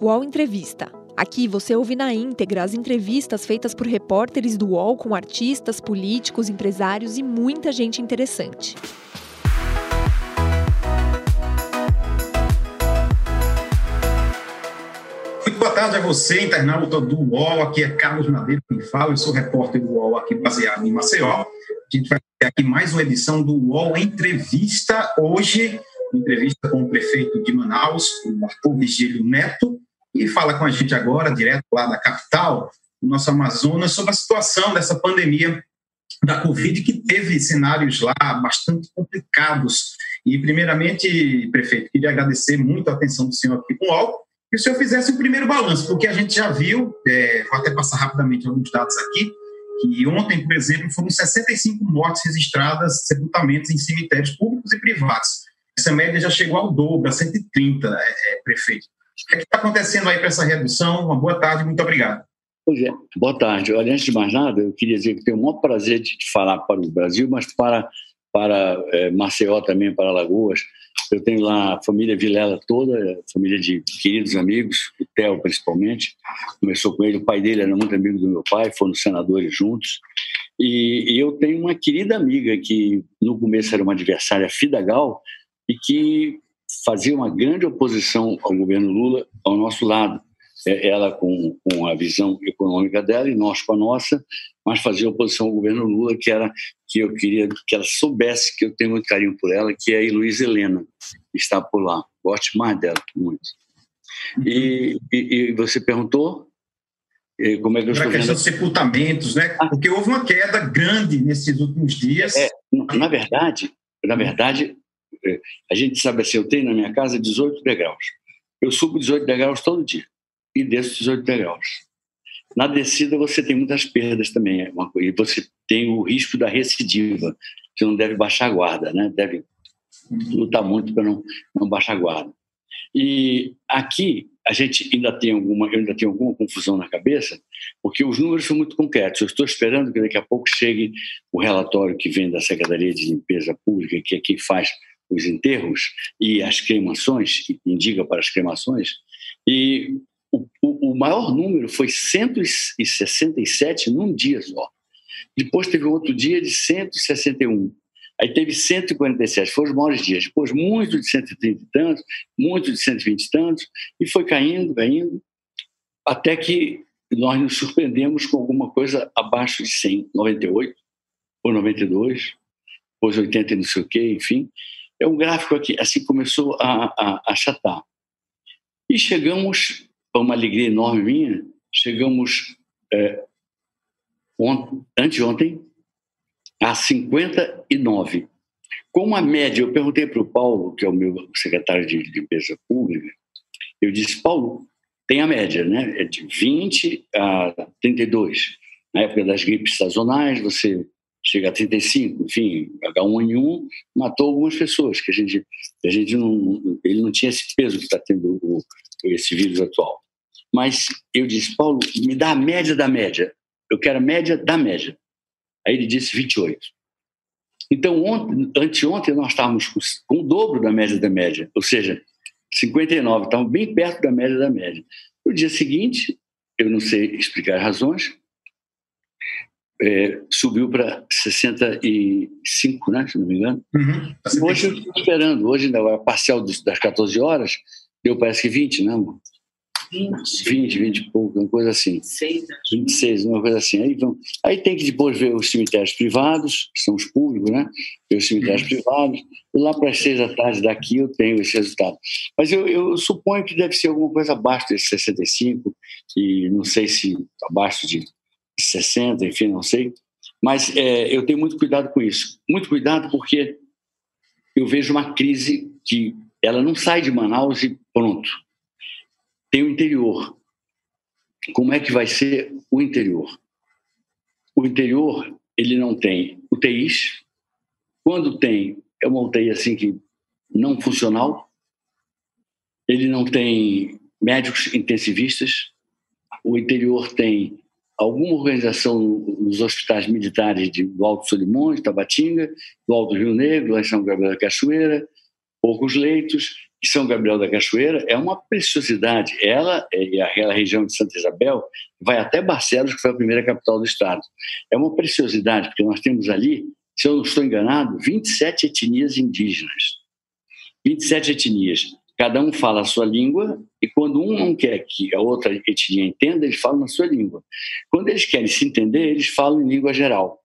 UOL Entrevista. Aqui você ouve na íntegra as entrevistas feitas por repórteres do UOL com artistas, políticos, empresários e muita gente interessante. Muito boa tarde a você, internauta do UOL. Aqui é Carlos Madeira quem fala. Eu sou repórter do UOL aqui baseado em Maceió. A gente vai ter aqui mais uma edição do UOL Entrevista. Hoje, entrevista com o prefeito de Manaus, o Arthur Vigílio Neto, e fala com a gente agora, direto lá da capital, do nosso Amazonas, sobre a situação dessa pandemia da Covid, que teve cenários lá bastante complicados. E, primeiramente, prefeito, queria agradecer muito a atenção do senhor aqui com o UOL, que o senhor fizesse um primeiro balanço, porque a gente já viu, é, vou até passar rapidamente alguns dados aqui, que ontem, por exemplo, foram 65 mortes registradas, sepultamentos em cemitérios públicos e privados. Essa média já chegou ao dobro, a 130, é, é, prefeito. O que é está acontecendo aí para essa redução? Uma boa tarde, muito obrigado. É, boa tarde. Olha, antes de mais nada, eu queria dizer que tenho o maior prazer de falar para o Brasil, mas para, para é, Maceió também, para Alagoas. Eu tenho lá a família Vilela toda, família de queridos amigos, o Theo principalmente. Começou com ele, o pai dele era muito amigo do meu pai, foram senadores juntos. E, e eu tenho uma querida amiga que no começo era uma adversária Fidagal e que fazia uma grande oposição ao governo Lula ao nosso lado. É, ela com, com a visão econômica dela e nós com a nossa, mas fazia oposição ao governo Lula, que era que eu queria que ela soubesse que eu tenho muito carinho por ela, que é a Luiz Helena, que está por lá. Gosto mais dela, muito. E, e, e você perguntou como é que eu estou vendo? questão dos sepultamentos, né? Ah. Porque houve uma queda grande nesses últimos dias. É, na verdade, na verdade, a gente sabe assim, eu tenho na minha casa 18 degraus. Eu subo 18 degraus todo dia e desço 18 degraus. Na descida você tem muitas perdas também, é e você tem o risco da recidiva. Você não deve baixar a guarda, né? Deve lutar muito para não, não baixar a guarda. E aqui a gente ainda tem alguma, eu ainda tenho alguma confusão na cabeça, porque os números são muito concretos. Eu estou esperando que daqui a pouco chegue o relatório que vem da Secretaria de Limpeza Pública, que é quem faz os enterros e as cremações, indica para as cremações, e o, o, o maior número foi 167 num dia só. Depois teve outro dia de 161. Aí teve 147, foram os maiores dias. Depois, muito de 130 e tantos, muito de 120 e tantos, e foi caindo, caindo, até que nós nos surpreendemos com alguma coisa abaixo de 100, 98 ou 92, depois 80 e não sei o quê, enfim. É um gráfico aqui, assim começou a, a, a achatar. E chegamos, a uma alegria enorme minha, chegamos é, ontem, anteontem a 59. Com a média, eu perguntei para o Paulo, que é o meu secretário de limpeza pública, eu disse, Paulo, tem a média, né? É de 20 a 32. Na época das gripes sazonais, você chega a 35, enfim, H1N1 matou algumas pessoas, que a gente, a gente não, ele não tinha esse peso que está tendo o, esse vírus atual. Mas eu disse, Paulo, me dá a média da média. Eu quero a média da média. Aí ele disse 28. Então, ontem, anteontem, nós estávamos com, o dobro da média da média, ou seja, 59, estávamos bem perto da média da média. No dia seguinte, eu não sei explicar as razões, é, subiu para 65, né, se não me engano. Uhum. Hoje eu estou esperando, hoje ainda a parcial das 14 horas, deu parece que 20, né, amor? 20. 20, 20 e pouco, uma coisa assim. 26, 26, uma coisa assim. Aí, vão, aí tem que depois ver os cemitérios privados, que são os públicos, né? Ver os cemitérios uhum. privados. E lá para as seis da tarde daqui eu tenho esse resultado. Mas eu, eu suponho que deve ser alguma coisa abaixo desses 65, e não sei se abaixo de 60, enfim, não sei. Mas é, eu tenho muito cuidado com isso. Muito cuidado porque eu vejo uma crise que ela não sai de Manaus e pronto. Tem o interior. Como é que vai ser o interior? O interior, ele não tem UTIs. Quando tem, é uma UTI assim que não funcional. Ele não tem médicos intensivistas. O interior tem alguma organização nos hospitais militares de, do Alto Solimões, Tabatinga, do Alto Rio Negro, lá em São Gabriel da Cachoeira, poucos leitos, e São Gabriel da Cachoeira é uma preciosidade. Ela e aquela região de Santa Isabel vai até Barcelos, que foi a primeira capital do estado. É uma preciosidade, porque nós temos ali, se eu não estou enganado, 27 etnias indígenas. 27 etnias. Cada um fala a sua língua, e quando um não quer que a outra etnia entenda, eles falam na sua língua. Quando eles querem se entender, eles falam em língua geral.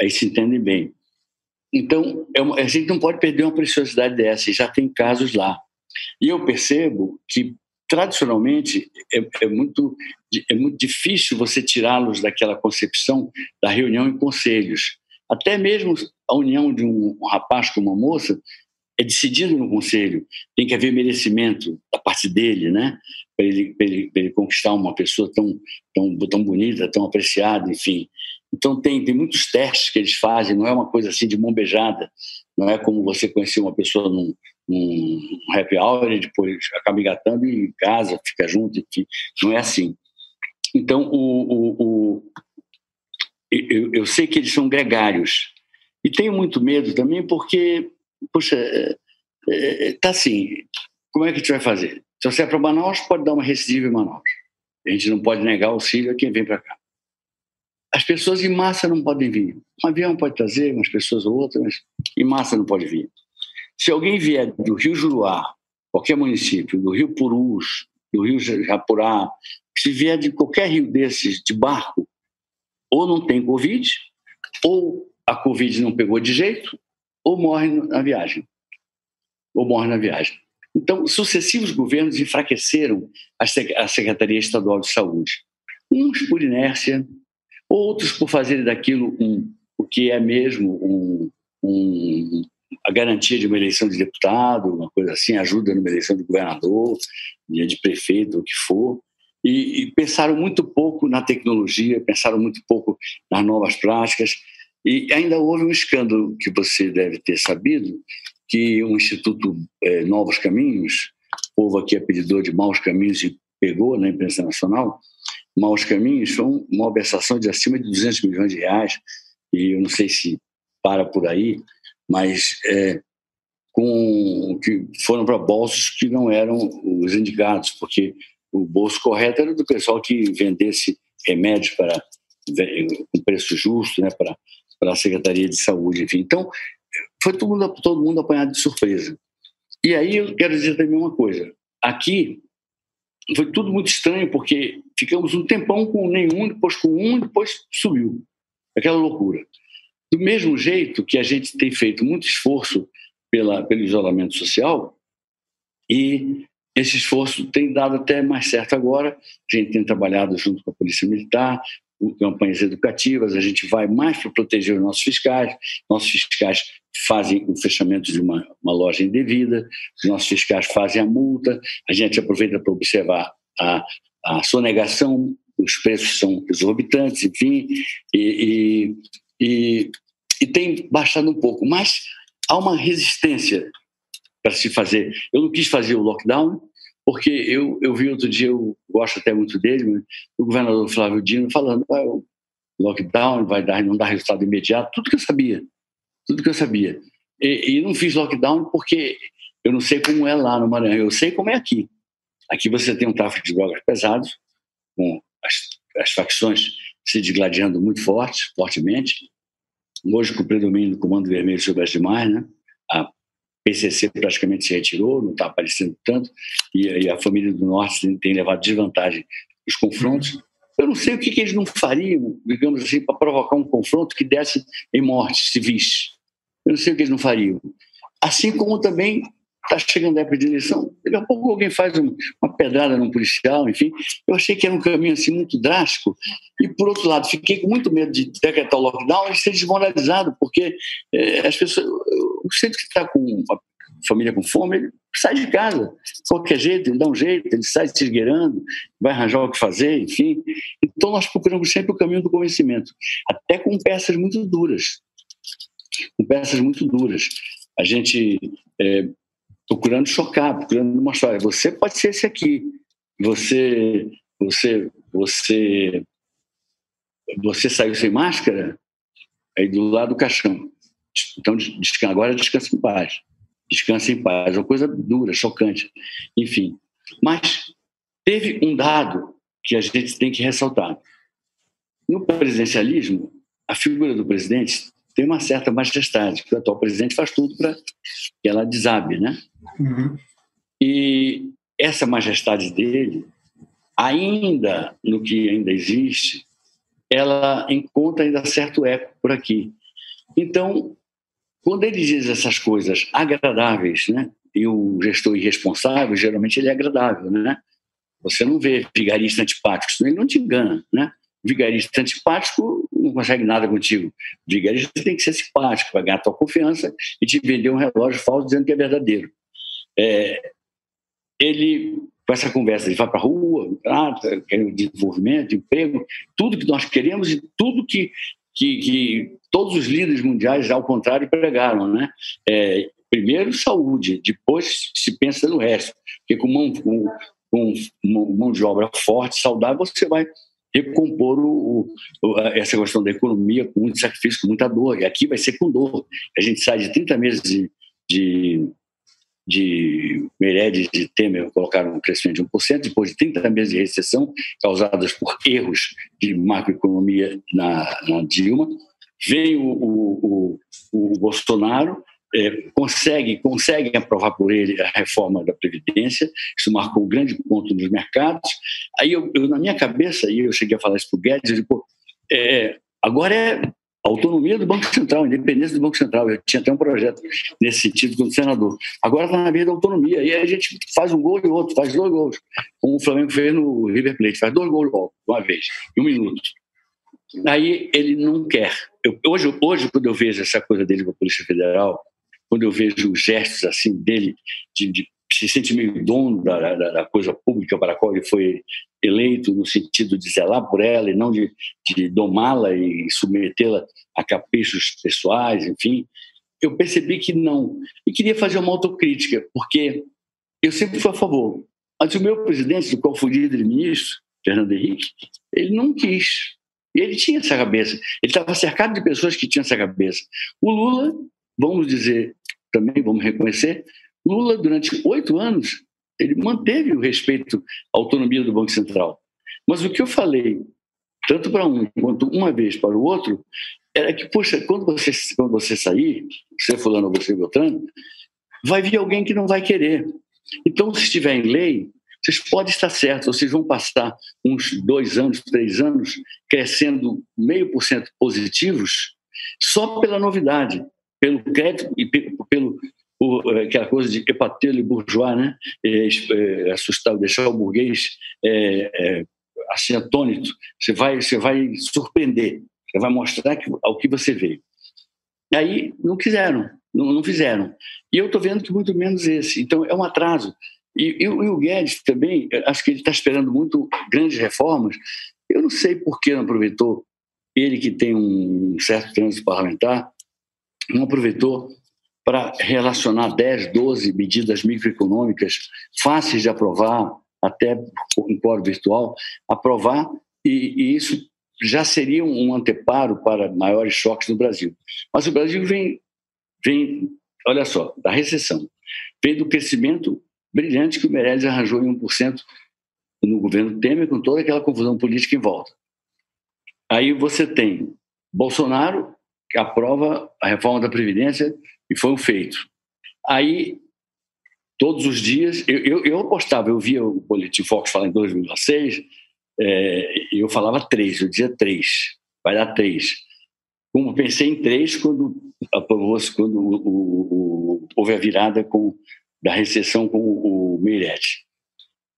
Aí se entendem bem. Então, é a gente não pode perder uma preciosidade dessa, e já tem casos lá. E eu percebo que, tradicionalmente, é, é muito, é muito difícil você tirá-los daquela concepção da reunião em conselhos. Até mesmo a união de um rapaz com uma moça é decidido no conselho. Tem que haver merecimento da parte dele, né? Para ele, ele, ele, conquistar uma pessoa tão, tão, tão bonita, tão apreciada, enfim. Então, tem, tem muitos testes que eles fazem, não é uma coisa assim de mão beijada, não é como você conhecer uma pessoa num, num happy hour e depois acaba engatando e casa, fica junto, enfim, não é assim. Então, o, o, o eu, eu, sei que eles são gregários. E tenho muito medo também porque, poxa, é, é, tá assim, como é que a gente vai fazer? Se você é para Manaus, pode dar uma recidiva em Manaus. A gente não pode negar auxílio a quem vem para cá. As pessoas em massa não podem vir. Um avião pode trazer umas pessoas ou outras, mas em massa não pode vir. Se alguém vier do Rio Juruá, qualquer município, do Rio Purus, do Rio Japurá, se vier de qualquer rio desses de barco, ou não tem Covid, ou a Covid não pegou de jeito, ou morre na viagem. Ou morre na viagem. Então, sucessivos governos enfraqueceram a Secretaria Estadual de Saúde. Uns por inércia, outros por fazerem daquilo um, o que é mesmo um, um, a garantia de uma eleição de deputado, uma coisa assim, ajuda numa eleição de governador, de prefeito, o que for. E, e, pensaram muito pouco na tecnologia, pensaram muito pouco nas novas práticas. E ainda houve um escândalo que você deve ter sabido, que o Instituto é, Novos Caminhos, o povo aqui é pedidor de maus caminhos e pegou na imprensa nacional, maus caminhos foi uma malversação de acima de 200 milhões de reais, e eu não sei se para por aí, mas é, com que foram para bolsos que não eram os indicados, porque o bolso correto era do pessoal que vendesse remédios para com preço justo, né, para para a Secretaria de Saúde, enfim. Então, foi todo mundo, todo mundo apanhado de surpresa. E aí eu quero dizer também uma coisa. Aqui foi tudo muito estranho, porque ficamos um tempão com nenhum, depois com um, depois subiu. Aquela loucura. Do mesmo jeito que a gente tem feito muito esforço pela, pelo isolamento social, e esse esforço tem dado até mais certo agora. A gente tem trabalhado junto com a Polícia Militar, campanhas educativas, a gente vai mais para proteger os nossos fiscais. Nossos fiscais fazem o fechamento de uma, uma loja indevida, os nossos fiscais fazem a multa, a gente aproveita para observar a, a sonegação, os preços são exorbitantes, enfim, e, e, e tem baixado um pouco, mas há uma resistência para se fazer. Eu não quis fazer o lockdown, porque eu, eu vi outro dia, eu gosto até muito dele, o governador Flávio Dino falando ah, o lockdown vai dar, não dá resultado imediato, tudo que eu sabia, tudo que eu sabia. E, e não fiz lockdown porque eu não sei como é lá no Maranhão, eu sei como é aqui. Aqui você tem um tráfico de drogas pesados, com as, as facções se digladiando muito forte, fortemente, hoje com o predomínio do Comando Vermelho sobre as demais, né? A PCC praticamente se retirou, não está aparecendo tanto, e, e, a família do Norte tem, tem levado desvantagem os confrontos. Eu não sei o que, que eles não fariam, digamos assim, para provocar um confronto que desse em mortes civis. Eu não sei o que eles não fariam. Assim como também está chegando a época de eleição, daqui a pouco alguém faz uma pedrada num policial, enfim. Eu achei que era um caminho assim muito drástico. E, por outro lado, fiquei com muito medo de decretar o lockdown e ser desmoralizado, porque é, as pessoas. Centro que está com a família com fome, ele sai de casa. Qualquer jeito, ele dá um jeito, ele sai se esgueirando, vai arranjar o que fazer, enfim. Então, nós procuramos sempre o caminho do convencimento, até com peças muito duras. Com peças muito duras. A gente é, procurando chocar, procurando mostrar, você pode ser esse aqui, você, você, você, você saiu sem máscara, aí do lado do caixão. Então, agora descansa em paz. descanse em paz. Uma coisa dura, chocante. Enfim. Mas teve um dado que a gente tem que ressaltar. No presidencialismo, a figura do presidente tem uma certa majestade, que o atual presidente faz tudo para que ela desabe, né? Uhum. E essa majestade dele, ainda no que ainda existe, ela encontra ainda certo eco por aqui. Então, quando ele diz essas coisas agradáveis, né? E o gestor irresponsável, geralmente ele é agradável, né? Você não vê vigarista antipático, senão ele não te engana, né? Vigarista antipático não consegue nada contigo. Vigarista tem que ser simpático para ganhar tua confiança e te vender um relógio falso dizendo que é verdadeiro. É, ele, com essa conversa, ele vai para a rua, trata, quer desenvolvimento, emprego, tudo que nós queremos e tudo que, que, que todos os líderes mundiais, ao contrário, pregaram. Né? É, primeiro, saúde, depois se pensa no resto. Porque com mão, com, com mão de obra forte, saudável, você vai recompor o, o, essa questão da economia com muito sacrifício, com muita dor. E aqui vai ser com dor. A gente sai de 30 meses de, de, de Meirelles e Temer colocaram um crescimento de 1%, depois de 30 meses de recessão causadas por erros de macroeconomia na, na Dilma. Vem o, o, o, o Bolsonaro, é, consegue, conseguem aprovar por ele a reforma da Previdência, isso marcou um grande ponto nos mercados. Aí, eu, eu na minha cabeça, e eu cheguei a falar isso para o Guedes, eu digo, é, agora é autonomia do Banco Central, independência do Banco Central. Eu tinha até um projeto nesse sentido como senador. Agora está na vez da autonomia. E aí a gente faz um gol e outro, faz dois gols. Como o Flamengo fez no River Plate, faz dois gols logo, uma vez, em um minuto. Aí ele não quer. Eu, hoje, hoje, quando eu vejo essa coisa dele com a Polícia Federal, quando eu vejo os gestos assim dele, de, de se sente meio dono da, da, da, coisa pública para a qual ele foi eleito, no sentido de zelar por ela e não de, de domá-la e submetê-la a caprichos pessoais, enfim, eu percebi que não. E queria fazer uma autocrítica, porque eu sempre fui a favor. Mas o meu presidente, do qual fui líder ministro, Fernando Henrique, ele não quis. E ele tinha essa cabeça. Ele estava cercado de pessoas que tinham essa cabeça. O Lula, vamos dizer, também vamos reconhecer, Lula, durante oito anos, ele manteve o respeito à autonomia do Banco Central. Mas o que eu falei, tanto para um quanto uma vez para o outro, era que, poxa, quando você, quando você sair, você fulano ou você Beltrano, vai vir alguém que não vai querer. Então, se estiver em lei, vocês podem estar certos, vocês vão passar uns dois anos, três anos, crescendo meio por cento positivos, só pela novidade, pelo crédito e pelo, por aquela coisa de epatelo e bourgeois, né? É, é, assustar, deixar o burguês é, é, assim atônito. Você vai, você vai surpreender, você vai mostrar que, ao que você veio. Aí não quiseram, não, não fizeram. E eu estou vendo que muito menos esse. Então é um atraso. E, e, e o Guedes também, acho que ele está esperando muito grandes reformas. Eu não sei por que não aproveitou, ele que tem um certo trânsito parlamentar, não aproveitou para relacionar 10, 12 medidas microeconômicas fáceis de aprovar, até em fórum virtual, aprovar, e, e, isso já seria um anteparo para maiores choques no Brasil. Mas o Brasil vem, vem olha só, da recessão, vem do crescimento brilhante que o Meirelles arranjou em 1% no governo Temer, com toda aquela confusão política em volta. Aí você tem Bolsonaro, que aprova a reforma da Previdência e foi um feito. Aí, todos os dias, eu, eu, eu apostava, eu via o Boletim Fox falar em 2006, é, eu falava três, eu dizia três, vai dar três. Como pensei em três quando quando o, o, o, houve a virada com, da recessão com o, o Meirelles.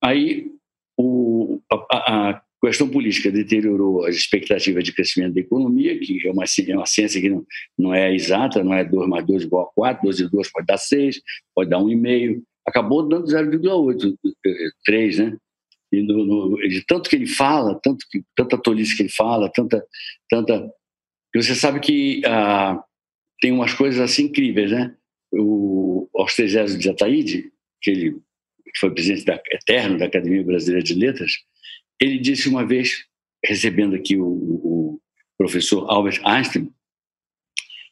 Aí, o, a, a, questão política deteriorou as expectativas de crescimento da economia, que é uma, é uma ciência que não, não é exata, não é 2 mais 2 igual a 4, 2 e 2 pode dar 6, pode dar 1,5, acabou dando 0,8, 3, né? E no, no, de tanto que ele fala, tanto que, tanta tolice que ele fala, tanta, tanta... Você sabe que ah, tem umas coisas assim incríveis, né? O Austrésio de Ataíde, que ele foi presidente da, eterno da Academia Brasileira de Letras, ele disse uma vez, recebendo aqui o, o professor Albert Einstein,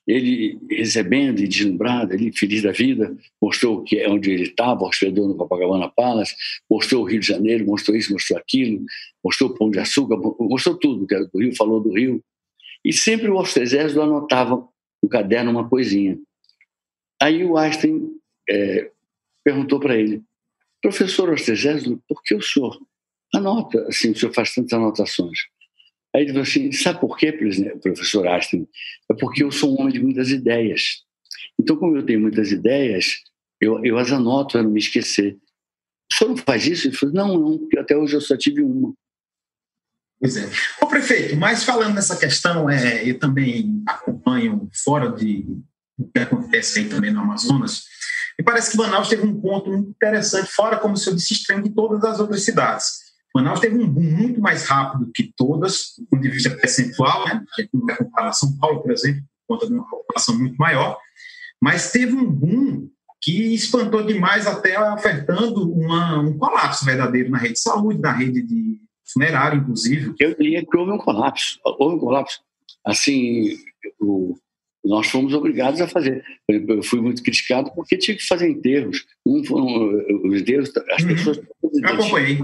ele recebendo e deslumbrado, ele feliz da vida, mostrou que é onde ele estava, hospedou no Copacabana Palace, mostrou o Rio de Janeiro, mostrou isso, mostrou aquilo, mostrou o Pão de Açúcar, mostrou tudo que era do Rio, falou do Rio. E sempre o Exército anotava no caderno uma coisinha. Aí o Einstein é, perguntou para ele, professor Exército, por que o senhor anota, assim, o senhor faz tantas anotações? Aí ele falou assim: sabe por quê, professor Aston? É porque eu sou um homem de muitas ideias. Então, como eu tenho muitas ideias, eu, eu as anoto para não me esquecer. O senhor não faz isso? Ele falou: não, não, porque até hoje eu só tive uma. Pois é. Ô, prefeito, mas falando nessa questão, é, eu também acompanho fora de o que acontece aí também no Amazonas, e parece que Manaus teve um ponto muito interessante, fora, como o senhor disse, estranho de todas as outras cidades Manaus teve um boom muito mais rápido que todas, do ponto de vista percentual, né? a gente não vai comparar São Paulo, por exemplo, por conta de uma população muito maior, mas teve um boom que espantou demais, até ofertando uma, um colapso verdadeiro na rede de saúde, na rede de funerário, inclusive. Eu diria que houve um colapso, houve um colapso. Assim, o, nós fomos obrigados a fazer. Eu fui muito criticado porque tinha que fazer enterros. Um, um, os enterros, as uhum. pessoas... Eu acompanhei.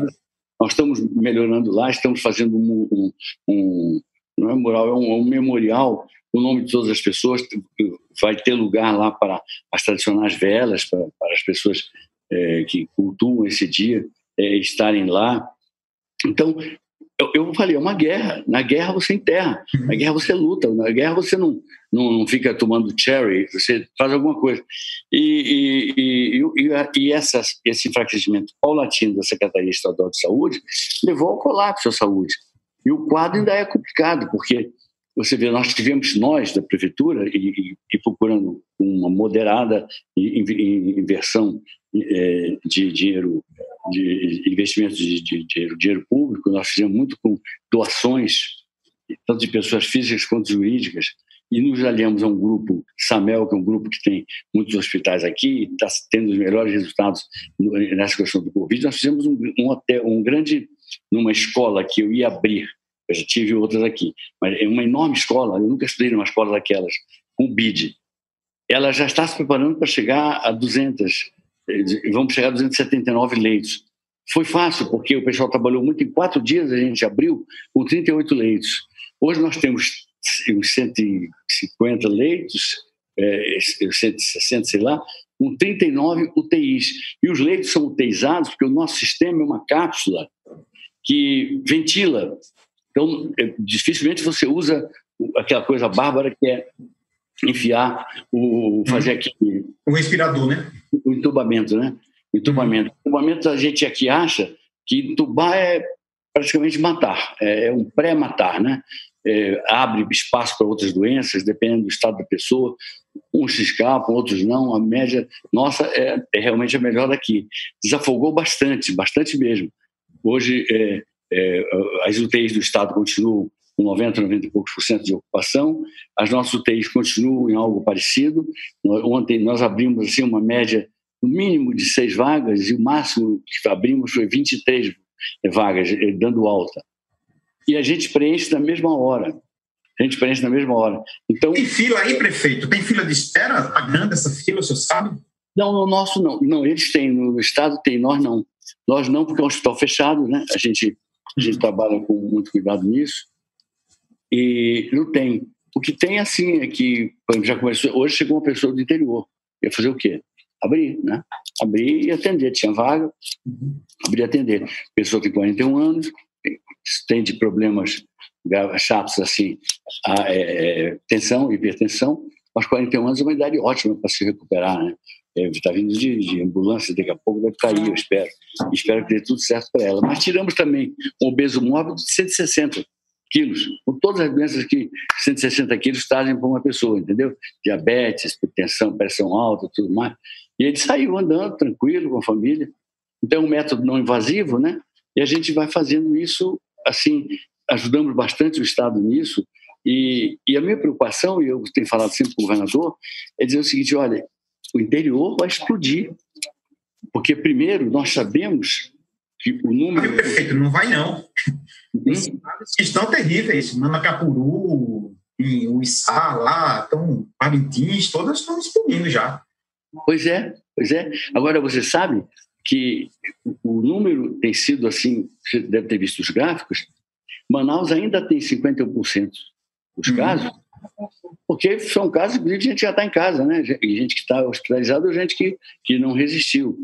Nós estamos melhorando lá, estamos fazendo um, um, um não é mural, é um, um, memorial o nome de todas as pessoas. Vai ter lugar lá para as tradicionais velas, para, para as pessoas é, que cultuam esse dia é, estarem lá. Então, eu, eu falei, é uma guerra. Na guerra você enterra, na guerra você luta, na guerra você não, não, não fica tomando cherry, você faz alguma coisa. E, e, e, e essas, esse enfraquecimento paulatino da Secretaria Estadual de Saúde levou ao colapso da saúde. E o quadro ainda é complicado, porque você vê, nós tivemos, nós da prefeitura, e, e procurando uma moderada inversão é, de dinheiro, de investimentos de, de dinheiro, dinheiro público, nós fizemos muito com doações, tanto de pessoas físicas quanto jurídicas, e nos aliamos a um grupo, SAMEL, que é um grupo que tem muitos hospitais aqui, está tendo os melhores resultados nessa questão do Covid. Nós fizemos um, um, hotel, um grande, numa escola que eu ia abrir, eu já tive outras aqui, mas é uma enorme escola, eu nunca estudei numa escola daquelas, com BID. Ela já está se preparando para chegar a 200, eh, vamos chegar a 279 leitos. Foi fácil, porque o pessoal trabalhou muito, em quatro dias a gente abriu com 38 leitos. Hoje nós temos uns 150 leitos, é, 160, sei lá, com 39 UTIs. E os leitos são utilizados porque o nosso sistema é uma cápsula que ventila. Então, é, dificilmente você usa aquela coisa bárbara que é enfiar, o, fazer aqui... O respirador, né? O entubamento, né? O entubamento. O entubamento a gente aqui acha que entubar é praticamente matar, é, é um pré-matar, né? é, abre espaço para outras doenças, dependendo do estado da pessoa. Uns se escapam, outros não. A média nossa é, é realmente a melhor daqui. Desafogou bastante, bastante mesmo. Hoje, é, é as UTIs do estado continuam com 90, 90 e poucos por cento de ocupação. As nossas UTIs continuam em algo parecido. Ontem nós abrimos assim uma média no mínimo de seis vagas e o máximo que abrimos foi 23 vagas, eh, dando alta e a gente preenche na mesma hora. A gente preenche na mesma hora. Então, tem fila aí, prefeito? Tem fila de espera pagando essa fila, o senhor sabe? Não, no nosso não. Não, eles têm, no estado tem, nós não. Nós não, porque é um hospital fechado, né? A gente, a gente trabalha com muito cuidado nisso. E não tem. O que tem, assim, é que, já começou, hoje chegou uma pessoa do interior. Ia fazer o quê? Abrir, né? Abrir e atender. Tinha vaga, abrir e atender. Pessoa tem 41 anos, tem de problemas chatos assim, a, é, é, tensão, hipertensão, aos 41 anos é uma idade ótima para se recuperar, né? Está vindo de, de, ambulância, daqui a pouco vai cair, eu espero. Espero que dê tudo certo para ela. Mas tiramos também um obeso mórbido de 160 quilos, com todas as doenças que 160 quilos trazem para uma pessoa, entendeu? Diabetes, tensão, pressão alta, tudo mais. E ele saiu andando tranquilo com a família. Então é um método não invasivo, né? E a gente vai fazendo isso assim, ajudamos bastante o Estado nisso. E, e a minha preocupação, e eu tenho falado sempre com o governador, é dizer o seguinte: olha, o interior vai explodir. Porque, primeiro, nós sabemos que o número. Não, perfeito, não vai não. Hum? Estão terríveis. Manacapuru, e o Içá lá, então, Parintins, todas estão explodindo já. Pois é, pois é. Agora, você sabe que o número tem sido assim, você deve ter visto os gráficos, Manaus ainda tem 51% dos uhum. casos, porque são casos de gente que já está em casa, né? Gente que está hospitalizada ou gente que, que não resistiu.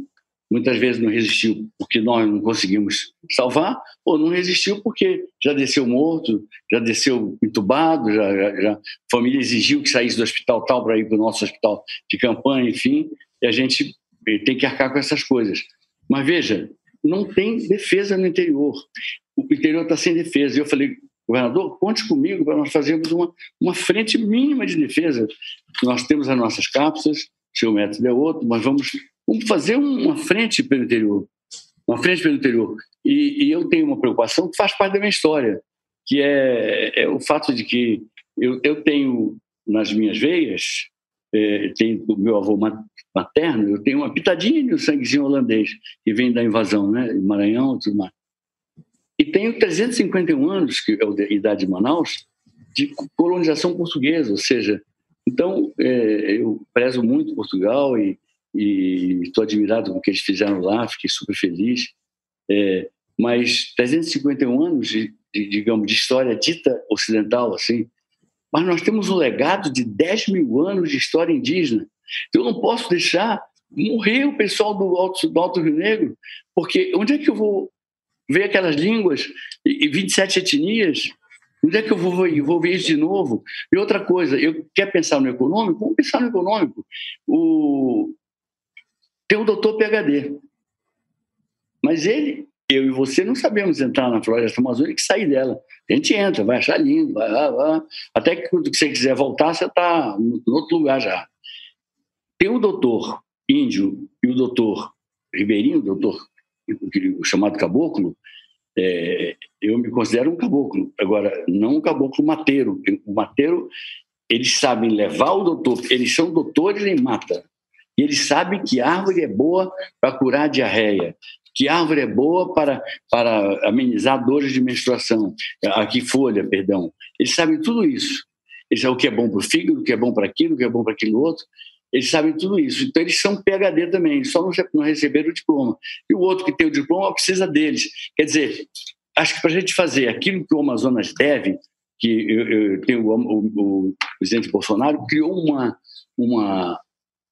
Muitas vezes não resistiu porque nós não conseguimos salvar, ou não resistiu porque já desceu morto, já desceu entubado, já, já, já a família exigiu que saísse do hospital tal para ir para o nosso hospital de campanha, enfim, e a gente tem que arcar com essas coisas. Mas veja, não tem defesa no interior. O interior está sem defesa. E eu falei, governador, conte comigo para nós fazermos uma, uma frente mínima de defesa. Nós temos as nossas cápsulas, seu método é outro, mas vamos, vamos fazer uma frente pelo interior. Uma frente pelo interior. E, e eu tenho uma preocupação que faz parte da minha história, que é, é o fato de que eu, eu tenho nas minhas veias, é, tem meu avô materno, eu tenho uma pitadinha de um sanguezinho holandês, que vem da invasão, né? Maranhão e tudo mais. E tenho 351 anos, que é a idade de Manaus, de colonização portuguesa, ou seja, então é, eu prezo muito Portugal e estou admirado com o que eles fizeram lá, fiquei super feliz. É, mas 351 anos de, de, digamos, de história dita ocidental, assim, mas nós temos um legado de 10 mil anos de história indígena. Então, eu não posso deixar morrer o pessoal do Alto, do Alto Rio Negro, porque onde é que eu vou ver aquelas línguas e 27 etnias? Onde é que eu vou, eu vou ver isso de novo? E outra coisa, eu quer pensar no econômico? Vamos pensar no econômico. O, tem o doutor PHD, mas ele, eu e você, não sabemos entrar na floresta amazônica e sair dela. A gente entra, vai achar lindo, vai, vai, vai. até que quando você quiser voltar, você está em outro lugar já. Tem o doutor índio e o doutor ribeirinho, o doutor o chamado caboclo, é, eu me considero um caboclo. Agora, não um caboclo mateiro. O mateiro, eles sabem levar o doutor, eles são doutores em mata. E eles sabem que árvore é boa para curar diarreia, que árvore é boa para, para amenizar dores de menstruação, aqui folha, perdão. Eles sabem tudo isso. Eles sabem o que é bom para o fígado, o que é bom para aquilo, o que é bom para aquilo outro. Eles sabem tudo isso. Então, eles são PHD também, só não, não receberam o diploma. E o outro que tem o diploma precisa deles. Quer dizer, acho que para a gente fazer aquilo que o Amazonas deve, que eu, eu tenho o, o, o, presidente Bolsonaro criou uma, uma,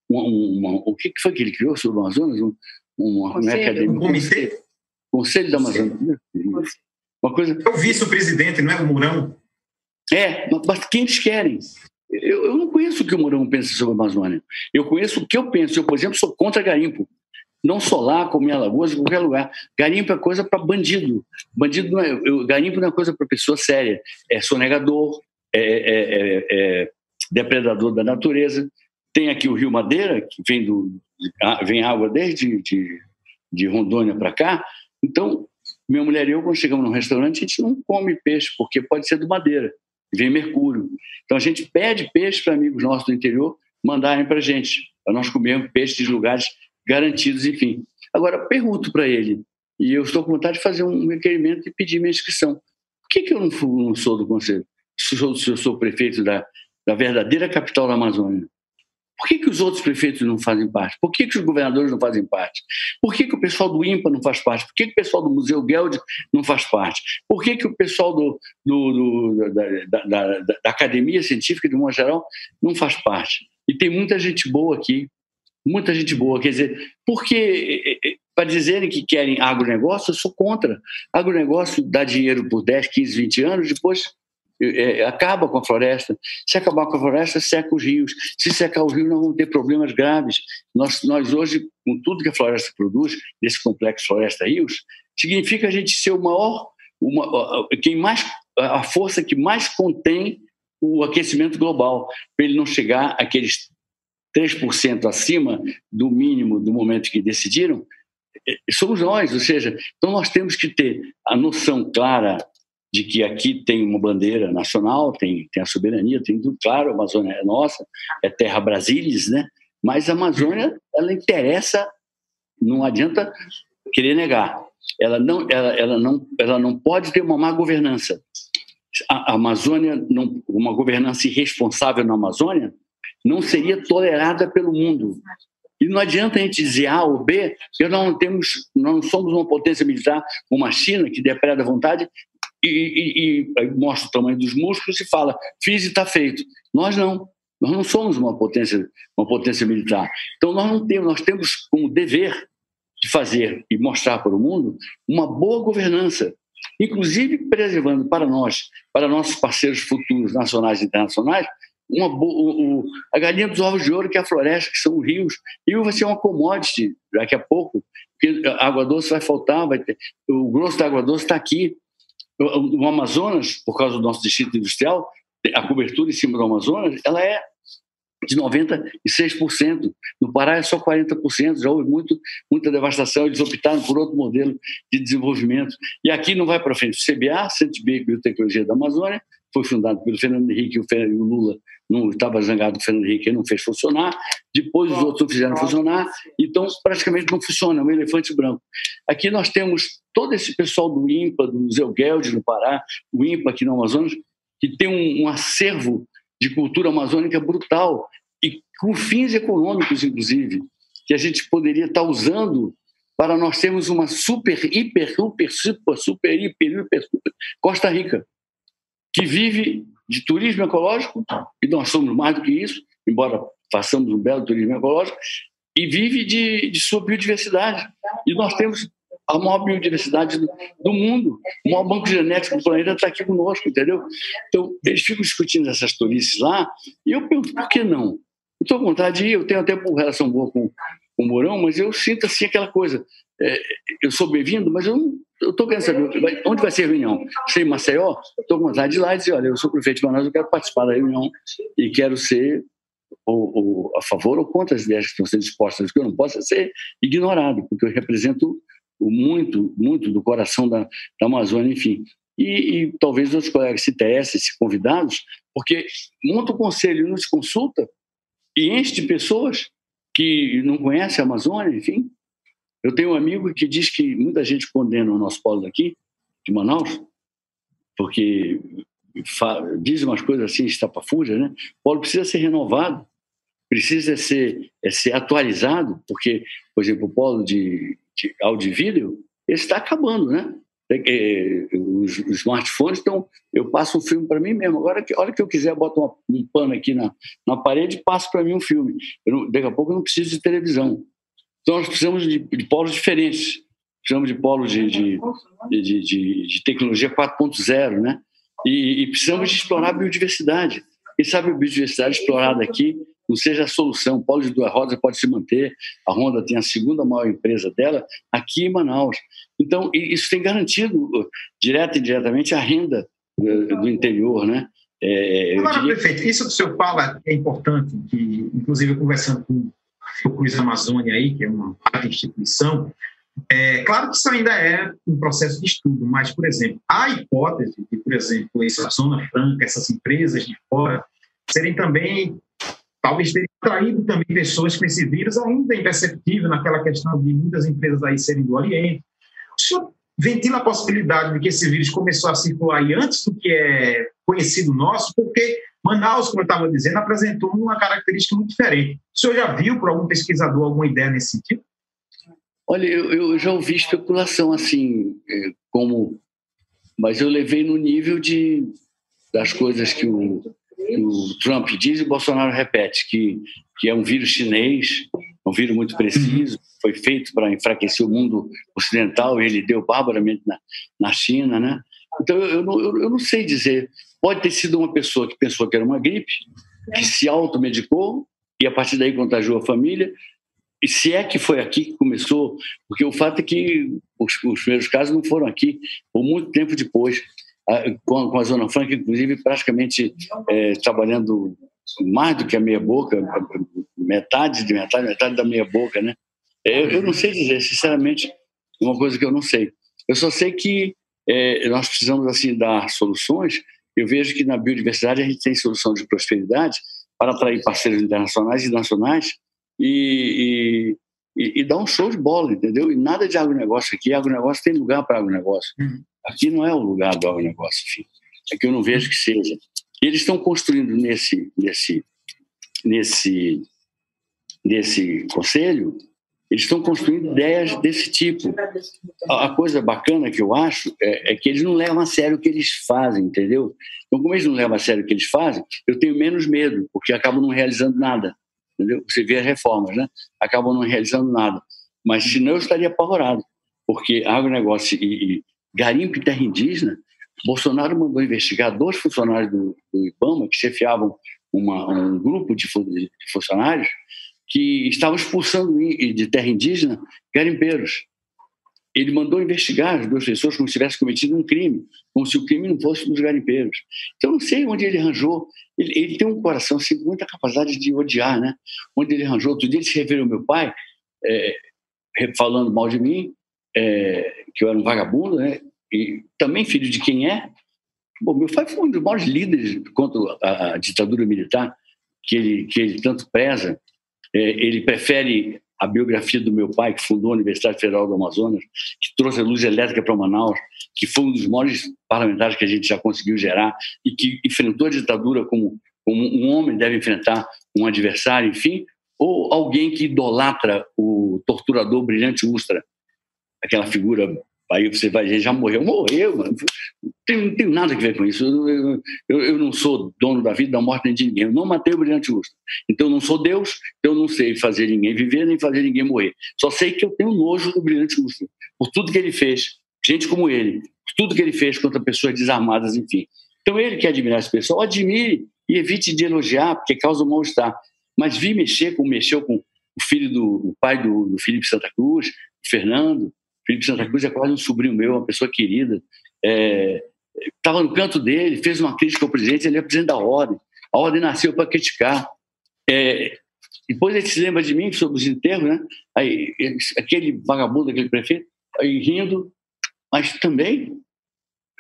uma, uma, o que foi que ele criou sobre o Amazonas? Uma, uma academia. Um comitê? Conselho da Amazônia. Uma coisa. É o vice-presidente, não é o Mourão? É, mas quem eles querem? Eu, eu, não conheço o que o Mourão pensa sobre a Amazônia. Eu conheço o que eu penso. Eu, por exemplo, sou contra garimpo. Não só lá, como em Alagoas, em qualquer lugar. Garimpo é coisa para bandido. Bandido não é, eu, garimpo não é coisa para pessoa séria. É sonegador, é, é, é, é, depredador da natureza. Tem aqui o Rio Madeira, que vem, do, vem água desde de, de Rondônia para cá. Então, minha mulher e eu, quando chegamos num restaurante, a gente não come peixe, porque pode ser do Madeira vem mercúrio. Então a gente pede peixe para amigos nossos do interior mandarem para a gente, para nós comermos peixe de lugares garantidos, enfim. Agora, pergunto para ele, e eu estou com vontade de fazer um requerimento e pedir minha inscrição. Por que, que eu não, não sou do conselho? Se eu, se eu sou prefeito da, da verdadeira capital da Amazônia, por que, que os outros prefeitos não fazem parte? Por que, que os governadores não fazem parte? Por que, que o pessoal do INPA não faz parte? Por que, que o pessoal do Museu Geld não faz parte? Por que, que o pessoal do, do, do da, da, da, da, Academia Científica, de modo geral, não faz parte? E tem muita gente boa aqui, muita gente boa. Quer dizer, porque para dizerem que querem agronegócio, eu sou contra. Agronegócio dá dinheiro por 10, 15, 20 anos, depois acaba com a floresta. Se acabar com a floresta, seca os rios. Se secar os rios, nós vamos ter problemas graves. Nós, nós hoje, com tudo que a floresta produz, desse complexo floresta-rios, significa a gente ser o maior, uma, quem mais, a força que mais contém o aquecimento global, para ele não chegar àqueles 3% acima do mínimo do momento que decidiram, é, somos nós, ou seja, então nós temos que ter a noção clara de que aqui tem uma bandeira nacional, tem, tem a soberania, tem tudo claro, a Amazônia é nossa, é terra brasilis, né? Mas a Amazônia, ela interessa, não adianta querer negar. Ela não, ela, ela não, ela não pode ter uma má governança. a Amazônia, não, uma governança irresponsável na Amazônia, não seria tolerada pelo mundo. E não adianta a gente dizer A ou B, porque nós não, temos, não somos uma potência militar como a China, que depreda a vontade e, e, e, mostra o tamanho dos músculos e fala, fiz e está feito. Nós não. Nós não somos uma potência, uma potência militar. Então nós não temos, nós temos como dever de fazer e mostrar para o mundo uma boa governança, inclusive preservando para nós, para nossos parceiros futuros nacionais e internacionais, uma, o, o, a galinha dos ovos de ouro, que é a floresta, que são os rios. Rio vai ser uma commodity daqui a pouco, porque a água doce vai faltar, vai ter, o grosso da água doce está aqui. O, Amazonas, por causa do nosso distrito industrial, a cobertura em cima do Amazonas, ela é de 96%. No Pará é só 40%. Já houve muito, muita devastação. Eles optaram por outro modelo de desenvolvimento. E aqui não vai para frente. O CBA, Centro de Biotecnologia da Amazônia, foi fundado pelo Fernando Henrique e o Lula não estava zangado com o Fernando Henrique, ele não fez funcionar. Depois os outros não fizeram funcionar. Então, praticamente não funciona, é um elefante branco. Aqui nós temos todo esse pessoal do INPA, do Museu Guedes no Pará, o INPA aqui no Amazonas, que tem um, um acervo de cultura amazônica brutal e com fins econômicos, inclusive, que a gente poderia estar usando para nós termos uma super, hiper, super, super, super, hiper, hiper, super Costa Rica que vive de turismo ecológico, e nós somos mais do que isso, embora façamos um belo turismo ecológico, e vive de, de sua biodiversidade. E nós temos a maior biodiversidade do, do mundo, o maior banco genético do planeta está aqui conosco, entendeu? Então, eles ficam discutindo essas tolices lá, e eu pergunto, por que não? Estou com vontade de ir, eu tenho até uma relação boa com, com o Mourão, mas eu sinto assim aquela coisa, eu sou bem-vindo, mas eu estou querendo saber onde vai ser a reunião. Sei Maceió, estou com vontade de ir lá e dizer, olha, eu sou prefeito de Manaus, eu quero participar da reunião e quero ser ou, ou, a favor ou contra as ideias que estão sendo expostas, que eu não possa ser ignorado, porque eu represento muito, muito do coração da, da Amazônia, enfim. E, e talvez outros colegas se se convidados, porque monta o conselho e não se consulta e enche de pessoas que não conhecem a Amazônia, enfim, eu tenho um amigo que diz que muita gente condena o nosso polo daqui, de Manaus, porque diz umas coisas assim, estapafúrdias, né? O polo precisa ser renovado, precisa ser, é, ser atualizado, porque, por exemplo, o polo de, de está acabando, né? É, é, os, smartphones estão. Eu passo um filme para mim mesmo. Agora, que, hora que eu quiser, boto um pano aqui na, na parede e passo para mim um filme. Daqui a pouco eu não preciso de televisão. Então, nós precisamos de, de polos diferentes. Precisamos de polos de, de, de, de, tecnologia 4.0, né? E, e, precisamos de explorar a biodiversidade. Quem sabe a biodiversidade explorada aqui não seja a solução. O polo de duas rodas pode se manter. A Honda tem a segunda maior empresa dela aqui em Manaus. Então, isso tem garantido, uh, direta e indiretamente, a renda uh, do interior, né? É, Agora, diria... prefeito, isso que o senhor fala é importante, que, inclusive, eu com Fiocruz Amazônia aí, que é uma instituição, é, claro que isso ainda é um processo de estudo, mas, por exemplo, a hipótese de, por exemplo, essa Zona Franca, essas empresas de fora, serem também, talvez terem traído também pessoas com esse vírus ainda imperceptível naquela questão de muitas empresas aí serem do Oriente. O senhor ventila a possibilidade de que esse vírus começou a circular aí antes do que é conhecido nosso, porque Manaus, como eu estava dizendo, apresentou uma característica muito diferente. O senhor já viu por algum pesquisador alguma ideia nesse sentido? Olha, eu, eu já ouvi especulação assim, é, como, mas eu levei no nível de das coisas que o, que o Trump diz e o Bolsonaro repete, que, que é um vírus chinês, um vírus muito preciso, foi feito para enfraquecer o mundo ocidental e ele deu barbaramente na, na China, né? Então eu, eu, eu não sei dizer Pode ter sido uma pessoa que pensou que era uma gripe, que se automedicou e a partir daí contagiou a família. E se é que foi aqui que começou, porque o fato é que os, os primeiros casos não foram aqui, por muito tempo depois, com, com a Zona Franca, inclusive, praticamente é, trabalhando mais do que a meia boca, metade de metade, metade da meia boca, né? Eu, eu não sei dizer, sinceramente, é uma coisa que eu não sei. Eu só sei que é, nós precisamos assim dar soluções eu vejo que na biodiversidade a gente tem solução de prosperidade para atrair parceiros internacionais e nacionais e, e, e dar um show de bola, entendeu? E nada de agronegócio aqui. Agronegócio tem lugar para agronegócio. Uhum. Aqui não é o lugar do agronegócio, enfim. é que eu não vejo que seja. Eles estão construindo nesse, nesse, nesse, nesse conselho, eles estão construindo ideias desse tipo. A coisa bacana que eu acho é, é, que eles não levam a sério o que eles fazem, entendeu? Então, como eles não levam a sério o que eles fazem, eu tenho menos medo, porque acabam não realizando nada, entendeu? Você vê as reformas, né? Acabam não realizando nada. Mas senão eu estaria apavorado, porque agronegócio e, e garimpo e terra indígena, Bolsonaro mandou investigar dois funcionários do, do IBAMA que chefiavam uma, um grupo de, funcionários que estavam expulsando de terra indígena garimpeiros. Ele mandou investigar as duas pessoas como se tivesse cometido um crime, como se o crime não fosse dos garimpeiros. Então, não sei onde ele arranjou. Ele, ele tem um coração, assim, muita capacidade de odiar, né? Onde ele arranjou. Outro dia ele se referiu ao meu pai, é, falando mal de mim, é, que eu era um vagabundo, né? E também filho de quem é. Bom, meu pai foi um dos maiores líderes contra a, a ditadura militar que ele, que ele tanto preza. É, ele prefere a biografia do meu pai, que fundou a Universidade Federal do Amazonas, que trouxe a luz elétrica para Manaus, que foi um dos maiores parlamentares que a gente já conseguiu gerar e que enfrentou a ditadura como, como um homem deve enfrentar um adversário, enfim, ou alguém que idolatra o torturador brilhante Ustra, aquela figura Aí você vai, já morreu, morreu. Não tem, não tem nada a ver com isso. Eu, eu, eu, não sou dono da vida, da morte nem de ninguém. Eu não matei o brilhante Ustra. Então eu não sou Deus, então eu não sei fazer ninguém viver nem fazer ninguém morrer. Só sei que eu tenho nojo do brilhante Ustra, por tudo que ele fez. Gente como ele, por tudo que ele fez contra pessoas desarmadas, enfim. Então ele que admirar esse pessoal, admire e evite de elogiar, porque causa um mal-estar. Mas vi mexer como mexeu com o filho do o pai do, do Felipe Santa Cruz, Fernando, Felipe Santa Cruz é quase um sobrinho meu, uma pessoa querida. Estava é, no canto dele, fez uma crítica ao presidente, ele é presidente da ordem. A ordem nasceu para criticar. É, depois ele se lembra de mim sobre os enterros, né? Aí, aquele vagabundo, aquele prefeito, aí rindo, mas também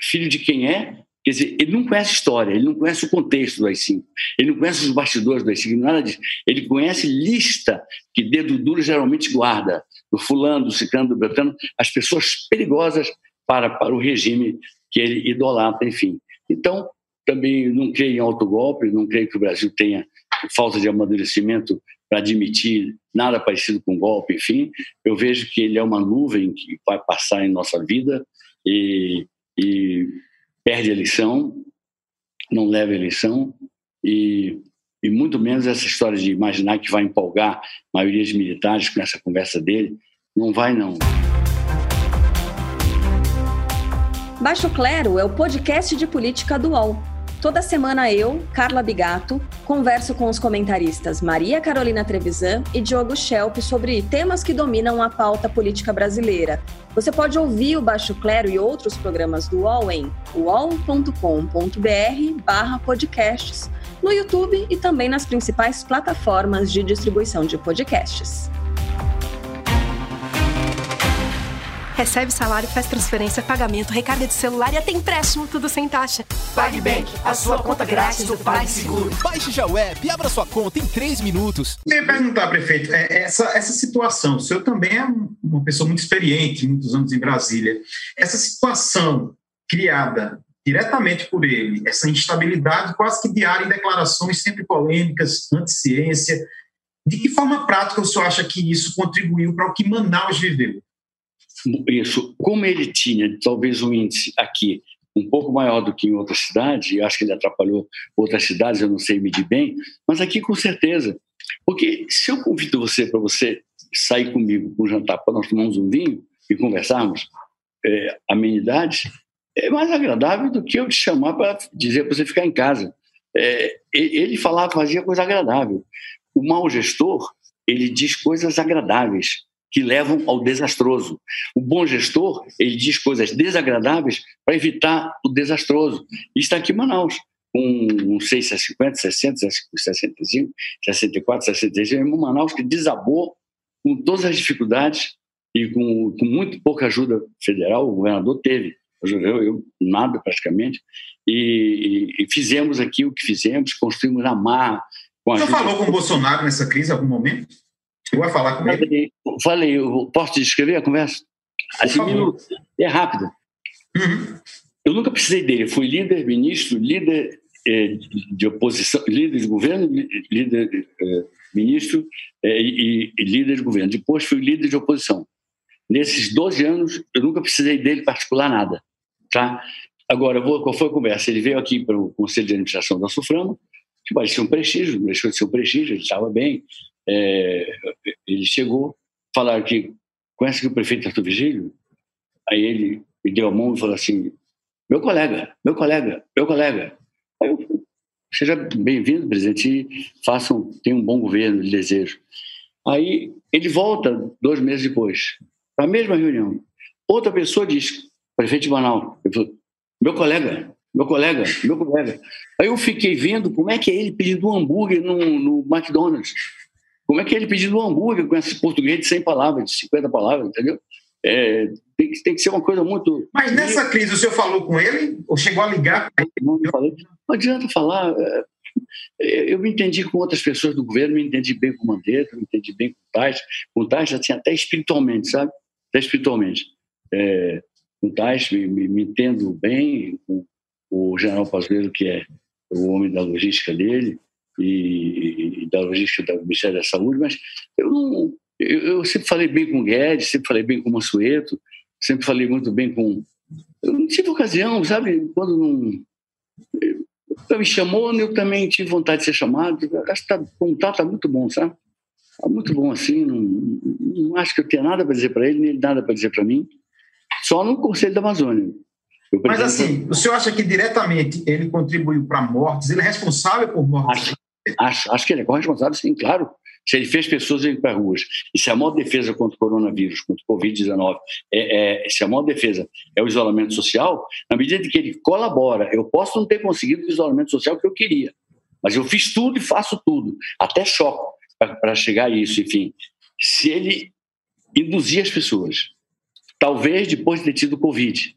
filho de quem é, Quer dizer, ele não conhece história, ele não conhece o contexto do AI-5, ele não conhece os bastidores do AI-5, nada disso. Ele conhece lista que dedo duro geralmente guarda, do fulano, do ciclano, do beltrano, as pessoas perigosas para, para o regime que ele idolatra, enfim. Então, também não creio em autogolpe, não creio que o Brasil tenha falta de amadurecimento para admitir nada parecido com golpe, enfim. Eu vejo que ele é uma nuvem que vai passar em nossa vida e, e perde a eleição, não leva a eleição e, e muito menos essa história de imaginar que vai empolgar maiorias militares com essa conversa dele. Não vai, não. Baixo Clero é o podcast de política do UOL. Toda semana eu, Carla Bigato, converso com os comentaristas Maria Carolina Trevisan e Diogo Schelp sobre temas que dominam a pauta política brasileira. Você pode ouvir o Baixo Clero e outros programas do UOL em uol.com.br barra podcasts, no YouTube e também nas principais plataformas de distribuição de podcasts. Recebe salário, faz transferência, pagamento, recarga de celular e até empréstimo, tudo sem taxa. PagBank, a sua conta grátis do PagSeguro. Baixe já o app e abra sua conta em 3 minutos. Queria perguntar, prefeito, é, essa, essa situação, o senhor também é uma pessoa muito experiente, muitos anos em Brasília. Essa situação criada diretamente por ele, essa instabilidade quase que diária em declarações sempre polêmicas, anti-ciência, de que forma prática o senhor acha que isso contribuiu para o que Manaus viveu? isso, como ele tinha talvez um índice aqui um pouco maior do que em outras cidades, e acho que ele atrapalhou outras cidades, eu não sei medir bem, mas aqui com certeza. Porque se eu convido você para você sair comigo para um jantar, para nós tomarmos um vinho e conversarmos é, amenidades, é mais agradável do que eu te chamar para dizer para você ficar em casa. É, ele falava, fazia coisa agradável. O mau gestor, ele diz coisas agradáveis que levam ao desastroso. O bom gestor, ele diz coisas desagradáveis para evitar o desastroso. Está aqui em Manaus, com, não sei se é 50, 60, 65, 64, 65, é Manaus que desabou com todas as dificuldades e com, com muito pouca ajuda federal, o governador teve, eu, eu nada praticamente, e, e, e, fizemos aqui o que fizemos, construímos a mar. Você falou com o Bolsonaro nessa crise em algum momento? Chegou a falar com ele? Falei, eu posso descrever a conversa? Assim. É rápido. Uhum. eu nunca precisei dele. Eu fui líder, ministro, líder é, de oposição, líder de governo, líder, é, ministro é, e, e, líder de governo. Depois fui líder de oposição. Nesses 12 anos, eu nunca precisei dele particular nada. Tá? Agora, qual foi a conversa? Ele veio aqui para o Conselho de Administração da Suframa, que parecia um prestígio, deixou de ser um prestígio, ele estava bem. É, ele chegou, falaram que conhece o prefeito Arthur Vigílio? Aí ele me deu a mão e falou assim, meu colega, meu colega, meu colega. Aí eu, seja bem-vindo, presidente, e façam, tenham um bom governo, lhe desejo. Aí ele volta dois meses depois, para a mesma reunião. Outra pessoa diz, prefeito de Manaus, falou, meu colega, meu colega, meu colega. Aí eu fiquei vendo como é que é ele pedindo um hambúrguer no, no McDonald's. Como é que é ele pedindo um hambúrguer com esse português de 100 palavras, de 50 palavras, entendeu? É, tem, que, tem que ser uma coisa muito. Mas nessa crise, o senhor falou com ele? Ou chegou a ligar para ele? Não, falei. não adianta falar. É, eu me entendi com outras pessoas do governo, me entendi bem com o Mandetta, me entendi bem com o Tais. Com o Tais, assim, até espiritualmente, sabe? Até espiritualmente. É, com o Tais, me, me, me, entendo bem, com o general Pazuello, que é o homem da logística dele, e, e da logística do Ministério da Saúde, mas eu não. Eu, eu, sempre falei bem com o Guedes, sempre falei bem com o Mansueto, sempre falei muito bem com. Eu não tive ocasião, sabe? Quando não. Eu, me chamou, eu também tive vontade de ser chamado. Acho que tá, o contato está muito bom, sabe? Está muito bom assim. Não, não acho que eu tenha nada para dizer para ele, nem nada para dizer para mim. Só no Conselho da Amazônia. Mas assim, o senhor acha que diretamente ele contribuiu para mortes? Ele é responsável por mortes? Acho, acho, acho que ele é corresponsável, sim, claro. Se ele fez pessoas irem para ruas, e se a maior defesa contra o coronavírus, contra o Covid-19, é, é, se a maior defesa é o isolamento social, na medida que ele colabora, eu posso não ter conseguido o isolamento social que eu queria, mas eu fiz tudo e faço tudo, até choque para chegar a isso, enfim. Se ele induzir as pessoas, talvez depois de ter tido Covid,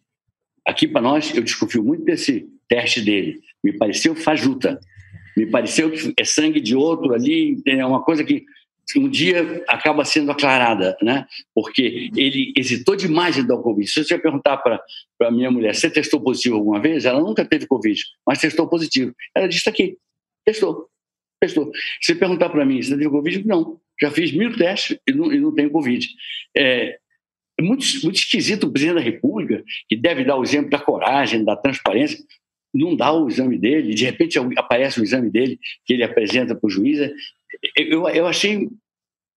aqui para nós, eu desconfio muito desse teste dele, me pareceu fajuta me pareceu que é sangue de outro ali, é uma coisa que um dia acaba sendo aclarada, né? Porque ele hesitou demais em dar o Covid. Se você perguntar para a minha mulher, você testou positivo alguma vez? Ela nunca teve Covid, mas testou positivo. Ela disse, aqui, testou, testou. Se perguntar para mim, você teve Covid? Não, já fiz mil testes e não, e não tenho Covid. É, é muito, muito esquisito o presidente da República, que deve dar o exemplo da coragem, da transparência, não dá o exame dele, de repente aparece o exame dele que ele apresenta para o juiz. É, eu, eu achei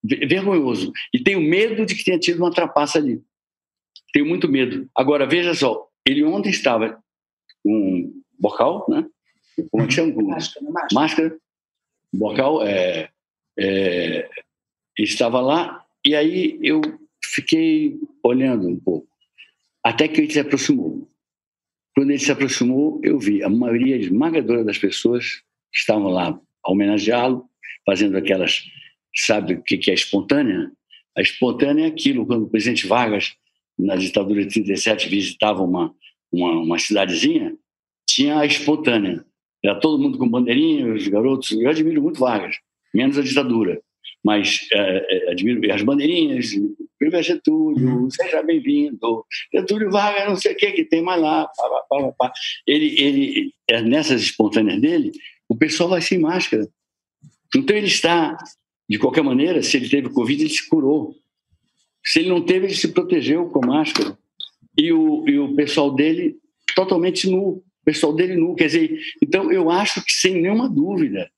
vergonhoso. E tenho medo de que tenha tido uma trapaça ali. Tenho muito medo. Agora, veja só, ele ontem estava com um bocal, né? Como é que chama? Máscara. Máscara. máscara bocal, é, é, estava lá, e aí eu fiquei olhando um pouco, até que ele se aproximou. Quando ele se aproximou, eu vi a maioria esmagadora das pessoas que estavam lá homenageá-lo, fazendo aquelas, sabe o que é espontânea? A espontânea é aquilo, quando o presidente Vargas, na ditadura de 37, visitava uma, uma, uma cidadezinha, tinha a espontânea. Era todo mundo com bandeirinha, os garotos. Eu admiro muito Vargas, menos a ditadura. Mas é, admiro as bandeirinhas, Viva Getúlio, seja bem-vindo. Getúlio Vargas, não sei o que que tem mais lá. Pá, pá, pá. Ele, ele, é, nessas espontâneas dele, o pessoal vai sem máscara. Então ele está, de qualquer maneira, se ele teve Covid, ele se curou. Se ele não teve, ele se protegeu com máscara. E o, e o pessoal dele totalmente nu. O pessoal dele nu. Quer dizer, então eu acho que sem nenhuma dúvida,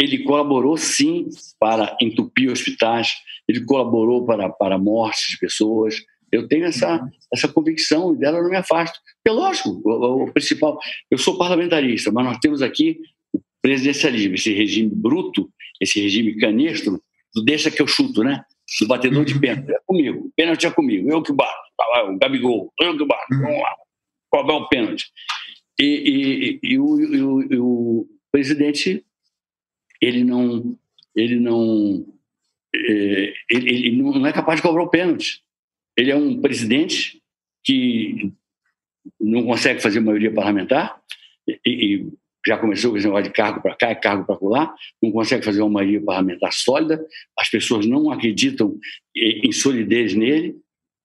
ele colaborou sim para entupir hospitais, ele colaborou para, para mortes de pessoas. Eu tenho essa, uhum. essa convicção e dela não me afasto. É lógico, o, o, principal. Eu sou parlamentarista, mas nós temos aqui o presidencialismo, esse regime bruto, esse regime canestro, do deixa que eu chuto, né? Do batedor de pênalti. É comigo, pênalti é comigo, eu que bato. Tá o Gabigol, eu que bato. Vamos lá, qual é o pênalti? E, e, e, o, e o, o presidente, ele não, ele não é, ele, ele, não é capaz de cobrar o pênalti. Ele é um presidente que não consegue fazer maioria parlamentar e, e já começou com esse de cargo para cá e cargo para lá, não consegue fazer uma maioria parlamentar sólida, as pessoas não acreditam em solidez nele,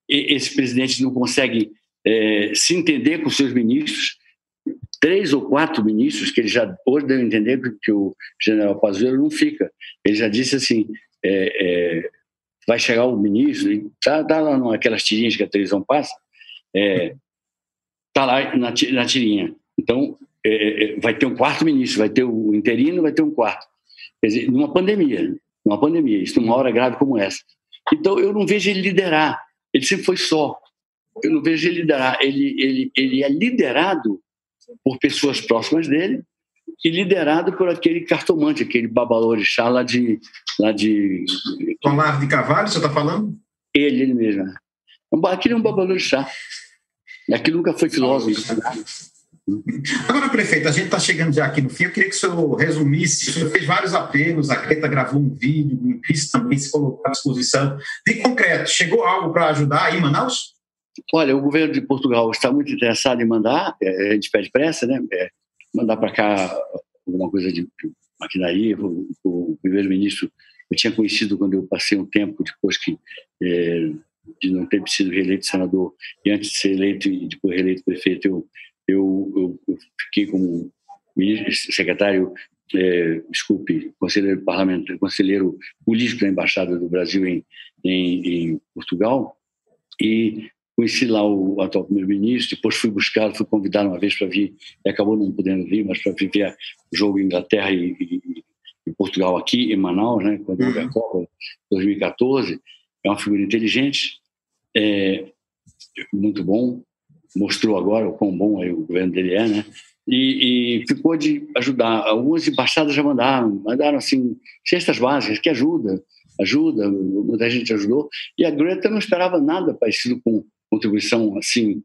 esse presidente não consegue é, se entender com seus ministros, três ou quatro ministros, que ele já hoje deu a entender que o general Pazuello não fica. Ele já disse assim, é, é, vai chegar o ministro, está tá lá naquelas tirinhas que a televisão passa, é, tá lá na, na tirinha. Então, é, é, é, vai ter um quarto ministro, vai ter o interino, vai ter um quarto. Quer dizer, numa pandemia, numa pandemia, isso numa hora grave como essa. Então, eu não vejo ele liderar. Ele sempre foi só. Eu não vejo ele liderar. Ele, ele, ele é liderado por pessoas próximas dele e liderado por aquele cartomante, aquele babalorixá lá de... Lá de Olavo de Carvalho, você está falando? Ele, ele mesmo. Aquele é um babalorixá. Aquilo nunca foi filósofo. Agora, prefeito, a gente está chegando já aqui no fim. Eu queria que o senhor resumisse. O senhor fez vários apelos, a Greta gravou um vídeo, o Greenpeace também se colocou à disposição. De concreto, chegou algo para ajudar aí em Manaus? Olha, o governo de Portugal está muito interessado em mandar, é, a gente pede pressa, né? É, mandar para cá alguma coisa de maquinaria. O, o primeiro-ministro eu tinha conhecido quando eu passei um tempo depois que é, de não ter sido reeleito senador e antes de ser eleito e depois reeleito prefeito, eu eu, eu, fiquei como secretário, é, desculpe, conselheiro parlamentar, conselheiro político da embaixada do Brasil em, em, em Portugal e conheci lá o atual primeiro-ministro, depois fui buscado, fui convidado uma vez para vir, e acabou não podendo vir, mas para viver o jogo Inglaterra e, e, e, Portugal aqui em Manaus, né, quando houve uhum. a Copa 2014. É uma figura inteligente, é, muito bom, mostrou agora o quão bom o governo dele é, né? E, e, ficou de ajudar. Algumas embaixadas já mandaram, mandaram assim, cestas básicas, que ajuda, ajuda, muita gente ajudou. E a Greta não esperava nada parecido com contribuição assim,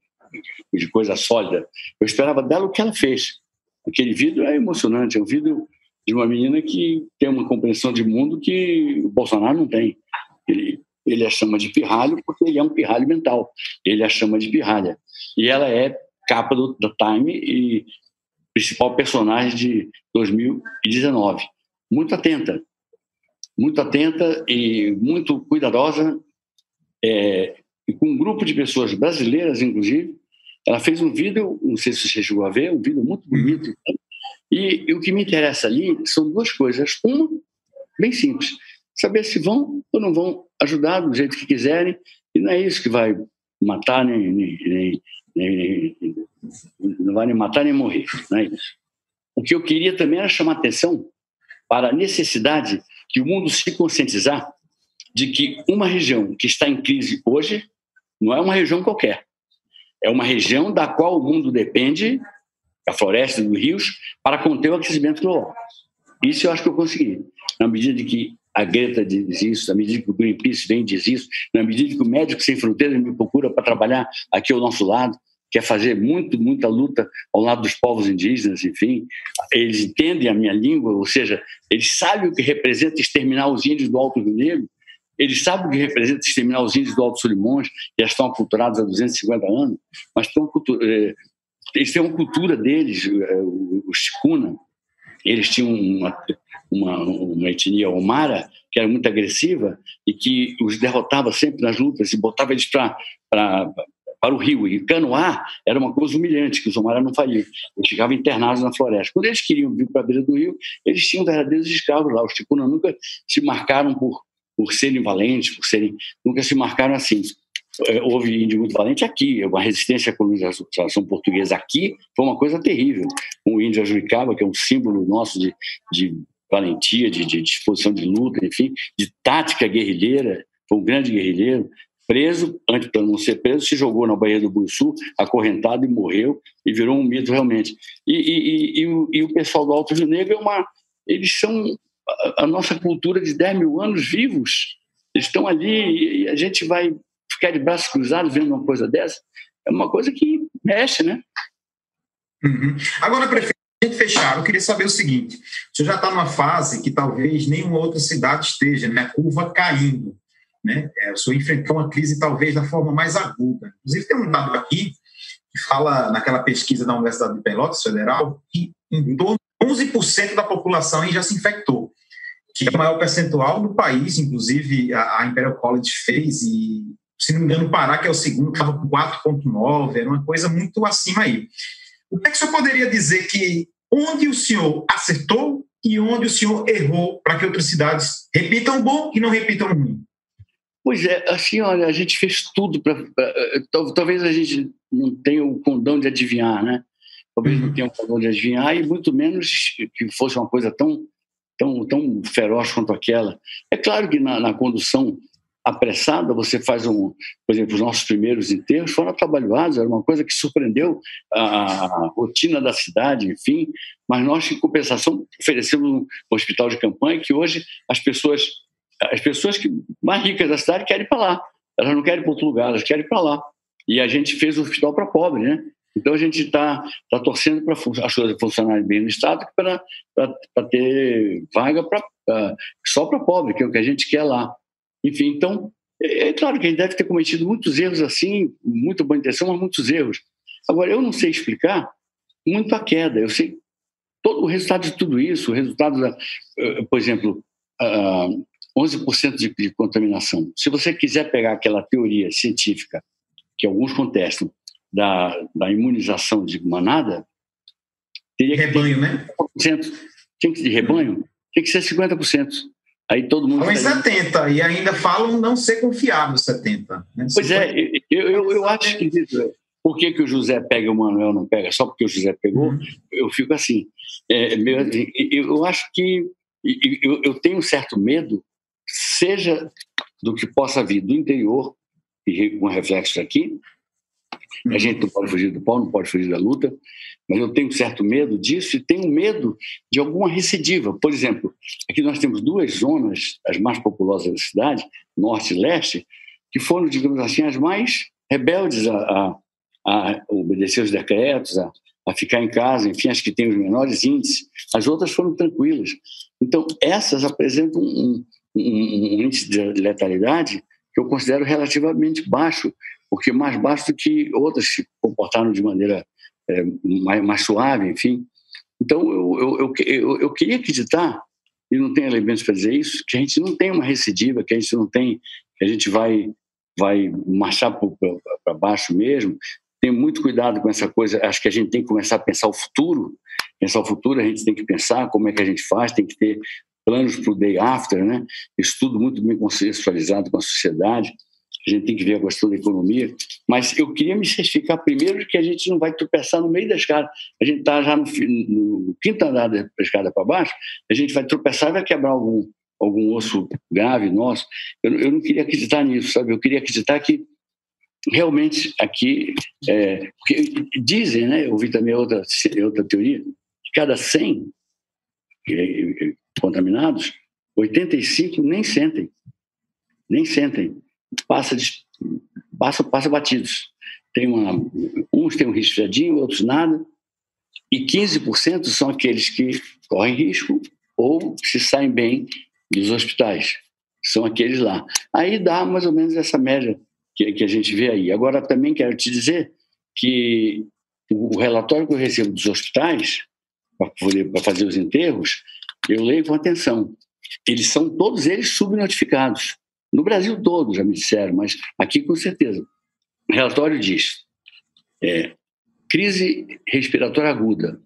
de coisa sólida. Eu esperava dela o que ela fez. Aquele vídeo é emocionante, é um vídeo de uma menina que tem uma compreensão de mundo que o Bolsonaro não tem. Ele, ele a chama de pirralho porque ele é um pirralho mental. Ele a chama de pirralha. E ela é capa do, do Time e principal personagem de 2019. Muito atenta, muito atenta e muito cuidadosa, é, e com um grupo de pessoas brasileiras, inclusive. Ela fez um vídeo, não sei se você chegou a ver, um vídeo muito bonito. E, e o que me interessa ali são duas coisas. Uma, bem simples, saber se vão ou não vão ajudar do jeito que quiserem, e não é isso que vai matar nem, nem, nem, nem não vai nem matar nem morrer, não é isso. O que eu queria também era chamar atenção para a necessidade de o mundo se conscientizar de que uma região que está em crise hoje não é uma região qualquer. É uma região da qual o mundo depende, a floresta e dos rios, para conter o aquecimento global. Isso eu acho que eu consegui. Na medida de que a Greta diz isso, na medida que o Greenpeace vem diz isso, na medida que o Médico Sem Fronteiras me procura para trabalhar aqui ao nosso lado, quer fazer muito, muita luta ao lado dos povos indígenas, enfim, eles entendem a minha língua, ou seja, eles sabem o que representa exterminar os índios do Alto Rio Negro, eles sabem o que representa exterminar os índios do Alto Solimões, já estão aculturados há 250 anos, mas estão, eh, eles têm uma cultura deles, eh, os Chicuna, eles tinham uma, uma, uma etnia omara que era muito agressiva e que os derrotava sempre nas lutas e botava eles para para o rio. E canoar era uma coisa humilhante, que os Omara não faziam. Eles ficavam internados na floresta. Quando eles queriam vir para a beira do rio, eles tinham verdadeiros escravos lá. Os Ticuna nunca se marcaram por, por serem valentes, por serem. nunca se marcaram assim. É, houve índio muito valente aqui, uma resistência à colonização portuguesa aqui foi uma coisa terrível. O índio Ajuicaba, que é um símbolo nosso de, de valentia, de, de disposição de luta, enfim, de tática guerrilheira, foi um grande guerrilheiro, preso, antes de não ser preso, se jogou na Baía do Buiçu, acorrentado e morreu, e virou um mito realmente. E, e, e, o, e o, pessoal do Alto Rio Negro é uma. Eles são a, nossa cultura de 10 mil anos vivos. Estão ali e a gente vai ficar de braços cruzados vendo uma coisa dessa. É uma coisa que mexe, né? Uhum. Agora, prefeito, fechar, eu queria saber o seguinte: senhor já está numa fase que talvez nenhuma outra cidade esteja, né? Curva caindo. Né? É, o senhor enfrentou uma crise talvez da forma mais aguda. Inclusive, tem um dado aqui que fala naquela pesquisa da Universidade de Pelotas Federal que em torno de 11% da população já se infectou, que é o maior percentual do país, inclusive a, a Imperial College fez e se não me engano, o Pará, que é o segundo, estava com 4,9, era uma coisa muito acima aí. O que, é que o senhor poderia dizer que onde o senhor acertou e onde o senhor errou para que outras cidades repitam o bom e não repitam o ruim? Pois é, assim, olha, a gente fez tudo para. Eh, talvez a gente não tenha o condão de adivinhar, né? Talvez não uhum. tenha o condão de adivinhar, e muito menos que fosse uma coisa tão, tão, tão feroz quanto aquela. É claro que na, na condução apressada, você faz um, por exemplo, os nossos primeiros enterros foram trabalhados, era uma coisa que surpreendeu a, rotina da cidade, enfim, mas nós, em compensação, oferecemos um hospital de campanha que hoje as pessoas as pessoas que, mais ricas da cidade querem ir para lá. Elas não querem para outro lugar, elas querem ir para lá. E a gente fez o hospital para pobre, né? Então a gente está tá torcendo para as coisas funcionarem bem no Estado para ter vaga pra, uh, só para pobre, que é o que a gente quer lá. Enfim, então, é, é, claro que a gente deve ter cometido muitos erros assim, muito boa intenção, mas muitos erros. Agora, eu não sei explicar muito a queda. Eu sei todo o resultado de tudo isso, o resultado da, uh, por exemplo, uh, 11% de, de contaminação. Se você quiser pegar aquela teoria científica que alguns contestam da, da imunização de manada, teria rebanho, né? 50%, tinha que de rebanho, tem que ser 50%. Aí todo mundo. Falam 70, e ainda falam não ser confiável 70. Né? Pois é, eu, eu, eu acho que. Por que, que o José pega e o Manuel não pega? Só porque o José pegou? Uhum. Eu fico assim. É, meu, eu acho que. Eu, eu tenho um certo medo seja do que possa vir do interior, e com reflexo aqui. A gente não pode fugir do pau, não pode fugir da luta, mas eu tenho certo medo disso e tenho medo de alguma recidiva. Por exemplo, aqui nós temos duas zonas, as mais populosas da cidade, norte e leste, que foram, digamos assim, as mais rebeldes a, a, a obedecer os decretos, a, a ficar em casa, enfim, as que têm os menores índices. As outras foram tranquilas. Então, essas apresentam um, um índice de letalidade que eu considero relativamente baixo, porque mais baixo do que outras se comportaram de maneira é, mais, mais, suave, enfim. Então, eu, eu, eu, eu, queria acreditar, e não tenho elementos para dizer isso, que a gente não tem uma recidiva, que a gente não tem, que a gente vai, vai marchar para baixo mesmo. Tem muito cuidado com essa coisa, acho que a gente tem que começar a pensar o futuro, pensar o futuro, a gente tem que pensar como é que a gente faz, tem que ter planos para o day after, né? Estudo muito bem consensualizado com a sociedade. A gente tem que ver a questão da economia. Mas eu queria me certificar primeiro que a gente não vai tropeçar no meio da escada. A gente está já no, no, quinto andar da escada para baixo, a gente vai tropeçar e vai quebrar algum, algum osso grave nosso. Eu, eu não queria acreditar nisso, sabe? Eu queria acreditar que realmente aqui, é, dizem, né? Eu ouvi também outra, outra teoria, que cada 100 contaminados, 85 nem sentem. Nem sentem. Passa, passa, passa batidos. Tem uma, uns têm um resfriadinho, outros nada. E 15% são aqueles que correm risco ou se saem bem dos hospitais. São aqueles lá. Aí dá mais ou menos essa média que, que a gente vê aí. Agora, também quero te dizer que o relatório que eu recebo dos hospitais, para fazer os enterros, eu leio com atenção. Eles são todos eles subnotificados. No Brasil todo, já me disseram, mas aqui com certeza. O relatório diz: é, crise respiratória aguda.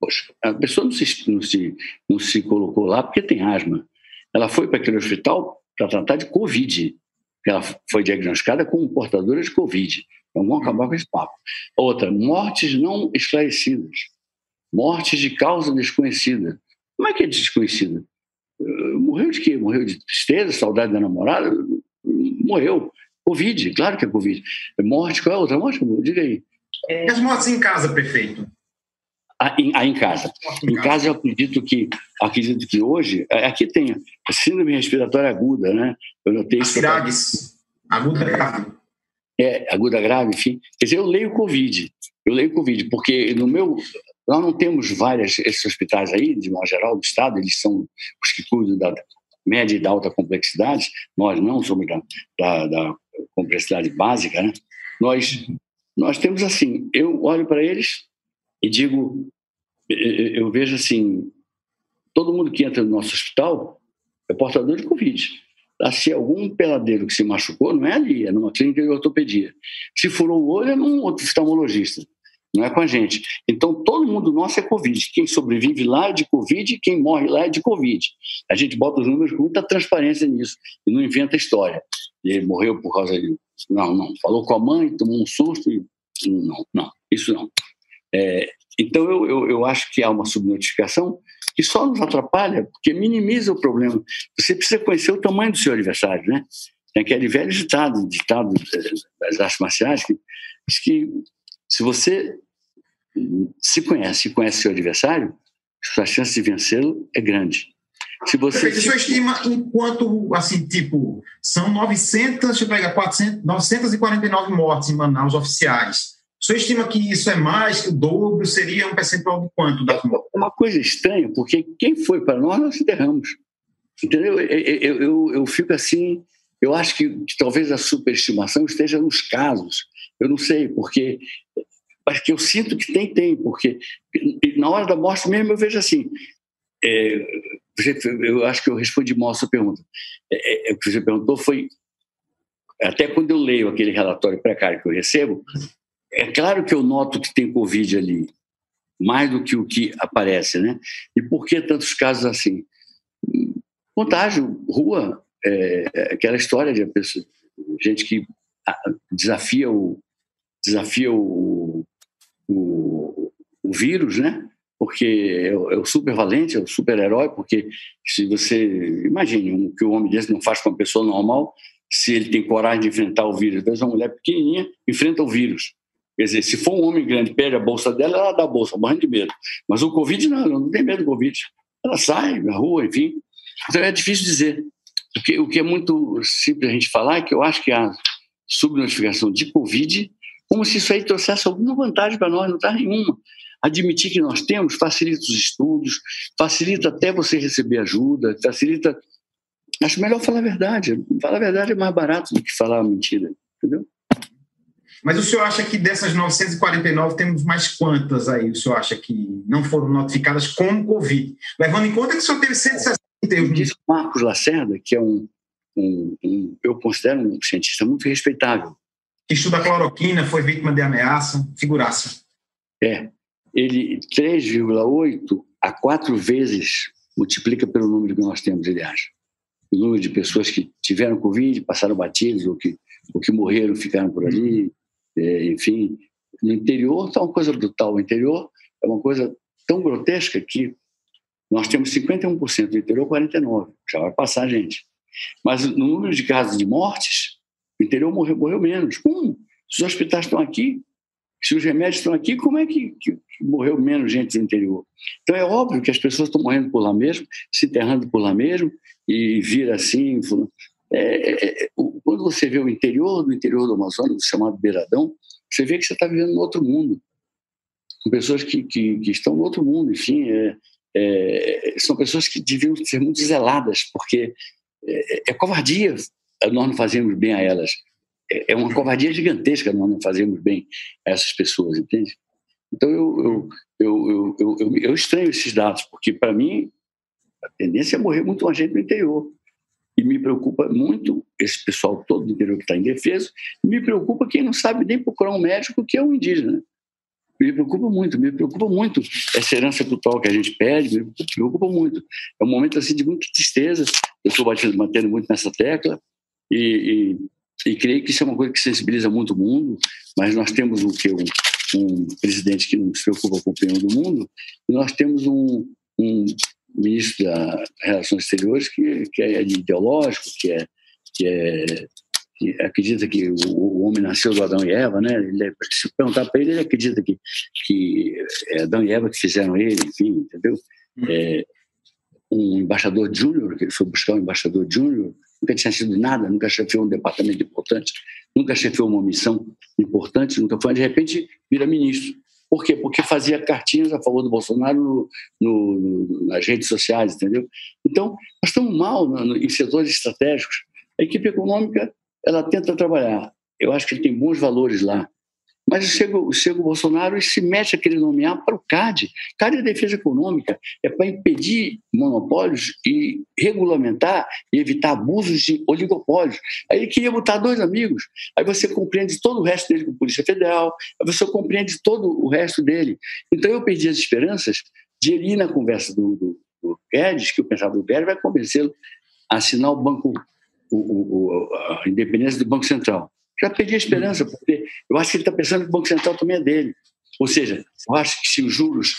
Poxa, a pessoa não se, não, se, não se colocou lá porque tem asma. Ela foi para aquele hospital para tratar de Covid. Ela foi diagnosticada como portadora de Covid. Então vamos acabar com esse papo. Outra, mortes não esclarecidas. Mortes de causa desconhecida. Como é que é desconhecida? Morreu de quê? Morreu de tristeza, saudade da namorada? Morreu. Covid, claro que é Covid. Morte, qual é a outra morte? Diga aí. É... E as mortes em casa, prefeito? Ah, em, ah, em casa. Em, em casa. eu acredito que acredito que hoje é, aqui tem síndrome respiratória aguda, né? Eu notei isso. Aguda grave. É, aguda grave, enfim. Quer dizer, eu leio Covid. Eu leio Covid, porque no meu nós não temos vários esses hospitais aí, de modo geral, do Estado, eles são os que cuidam da média e da alta complexidade, nós não somos da, da, da complexidade básica, né? Nós, nós temos assim, eu olho para eles e digo, eu vejo assim, todo mundo que entra no nosso hospital é portador de Covid. se algum peladeiro que se machucou, não é ali, é numa clínica de ortopedia. Se furou o olho, é num oftalmologista, não é com a gente. Então, todo mundo nosso é Covid. Quem sobrevive lá é de Covid, quem morre lá é de Covid. A gente bota os números com muita transparência nisso e não inventa história. Ele morreu por causa de. Não, não. Falou com a mãe, tomou um susto e. Não, não, isso não. É, então, eu, eu, eu acho que há uma subnotificação que só nos atrapalha, porque minimiza o problema. Você precisa conhecer o tamanho do seu adversário, né? Tem aquele velho ditado, ditado das artes marciais, que que se você se conhece e conhece seu adversário, sua chance de vencê-lo é grande. Se você Perfeito. Sua estima enquanto, assim, tipo, são 900, deixa eu pegar, 400, 949 mortes em Manaus oficiais. Você estima que isso é mais que o dobro? Seria um percentual de quanto das mortes? É uma coisa estranha, porque quem foi para nós, nós enterramos. Entendeu? Eu, eu, eu, eu fico assim, eu acho que, que, talvez a superestimação esteja nos casos. Eu não sei, porque mas que eu sinto que tem, tem, porque na hora da morte mesmo eu vejo assim. É, eu acho que eu respondi mal a sua pergunta. É, é, o que você perguntou foi até quando eu leio aquele relatório precário que eu recebo, é claro que eu noto que tem Covid ali, mais do que o que aparece, né? E por que tantos casos assim? Contágio, rua, é, aquela história de pessoa, gente que desafia o, desafia o, o, o vírus, né? Porque é o, é o é o super herói, porque se você imagine o que o homem desse não faz com uma pessoa normal, se ele tem coragem de enfrentar o vírus, vezes uma mulher pequenininha enfrenta o vírus. Quer dizer, se for um homem grande perde a bolsa dela, ela dá a bolsa, morrendo de medo. Mas o Covid não, ela não tem medo do Covid. Ela sai na rua, enfim. Então é difícil dizer. O que, o que é muito simples a gente falar é que eu acho que a subnotificação de Covid, como se isso aí trouxesse alguma vantagem para nós, não está nenhuma. Admitir que nós temos facilita os estudos, facilita até você receber ajuda, facilita. Acho melhor falar a verdade. Falar a verdade é mais barato do que falar a mentira, entendeu? Mas o senhor acha que dessas 949 temos mais quantas aí? O senhor acha que não foram notificadas como Covid? Levando em conta que o senhor teve 160 Diz o Marcos Lacerda, que é um, um, um, eu considero um cientista muito respeitável. Que estuda cloroquina, foi vítima de ameaça, figuraça. É. Ele 3,8 a 4 vezes multiplica pelo número que nós temos, acha. O número de pessoas que tiveram Covid, passaram batidos, ou que, ou que morreram, ficaram por ali, é, enfim. No interior está uma coisa brutal. O interior é uma coisa tão grotesca que nós temos 51% do interior, 49%. Já vai passar, gente. Mas no número de casos de mortes, o interior morreu, morreu menos. Como? Se os hospitais estão aqui, se os remédios estão aqui, como é que, que, morreu menos gente no interior? Então é óbvio que as pessoas estão morrendo por lá mesmo, se enterrando por lá mesmo, e vira assim. É, é, é quando você vê o interior do interior do Amazonas, chamado Beiradão, você vê que você está vivendo no outro mundo, com pessoas que, que, que estão no outro mundo, enfim, é, é, são pessoas que deviam ser muito zeladas, porque é, é, covardia nós não fazemos bem a elas. É, é uma covardia gigantesca nós não fazemos bem a essas pessoas, entende? Então eu, eu, eu, eu, eu estranho esses dados, porque para mim a tendência é morrer muito mais gente no interior. E me preocupa muito esse pessoal todo do interior que está indefeso, me preocupa quem não sabe nem procurar um médico que é um indígena me preocupa muito, me preocupa muito essa herança cultural que a gente pede, me preocupa muito. É um momento assim de muita tristeza. Eu estou batendo, batendo muito nessa tecla e, e, e, creio que isso é uma coisa que sensibiliza muito o mundo. Mas nós temos o que um, um presidente que não se preocupa com o opinião do mundo e nós temos um, um ministro das Relações Exteriores que, que é ideológico, que é que é que acredita que o, homem nasceu do Adão e Eva, né? Ele, é, se perguntar para ele, ele acredita que, que é Adão e Eva que fizeram ele, enfim, entendeu? Hum. É, um embaixador júnior, que ele foi buscar um embaixador júnior, nunca tinha sido nada, nunca chefiou um departamento importante, nunca chefiou uma missão importante, nunca foi, de repente vira ministro. Por quê? Porque fazia cartinhas a favor do Bolsonaro no, no, nas redes sociais, entendeu? Então, nós estamos mal no, em setores estratégicos. A equipe econômica ela tenta trabalhar. Eu acho que tem bons valores lá, Mas chega, chega o Bolsonaro e se mete a querer nomear para o CAD. CAD é defesa econômica, é para impedir monopólios e regulamentar e evitar abusos de oligopólios. Aí ele queria botar dois amigos. Aí você compreende todo o resto dele com a Polícia Federal, aí você compreende todo o resto dele. Então eu perdi as esperanças de ele ir na conversa do, do, do Guedes, que eu pensava do Guedes vai convencê-lo a assinar o banco, o, o, a independência do Banco Central. Já perdi a esperança, porque eu acho que ele está pensando que o Banco Central também é dele. Ou seja, eu acho que se os juros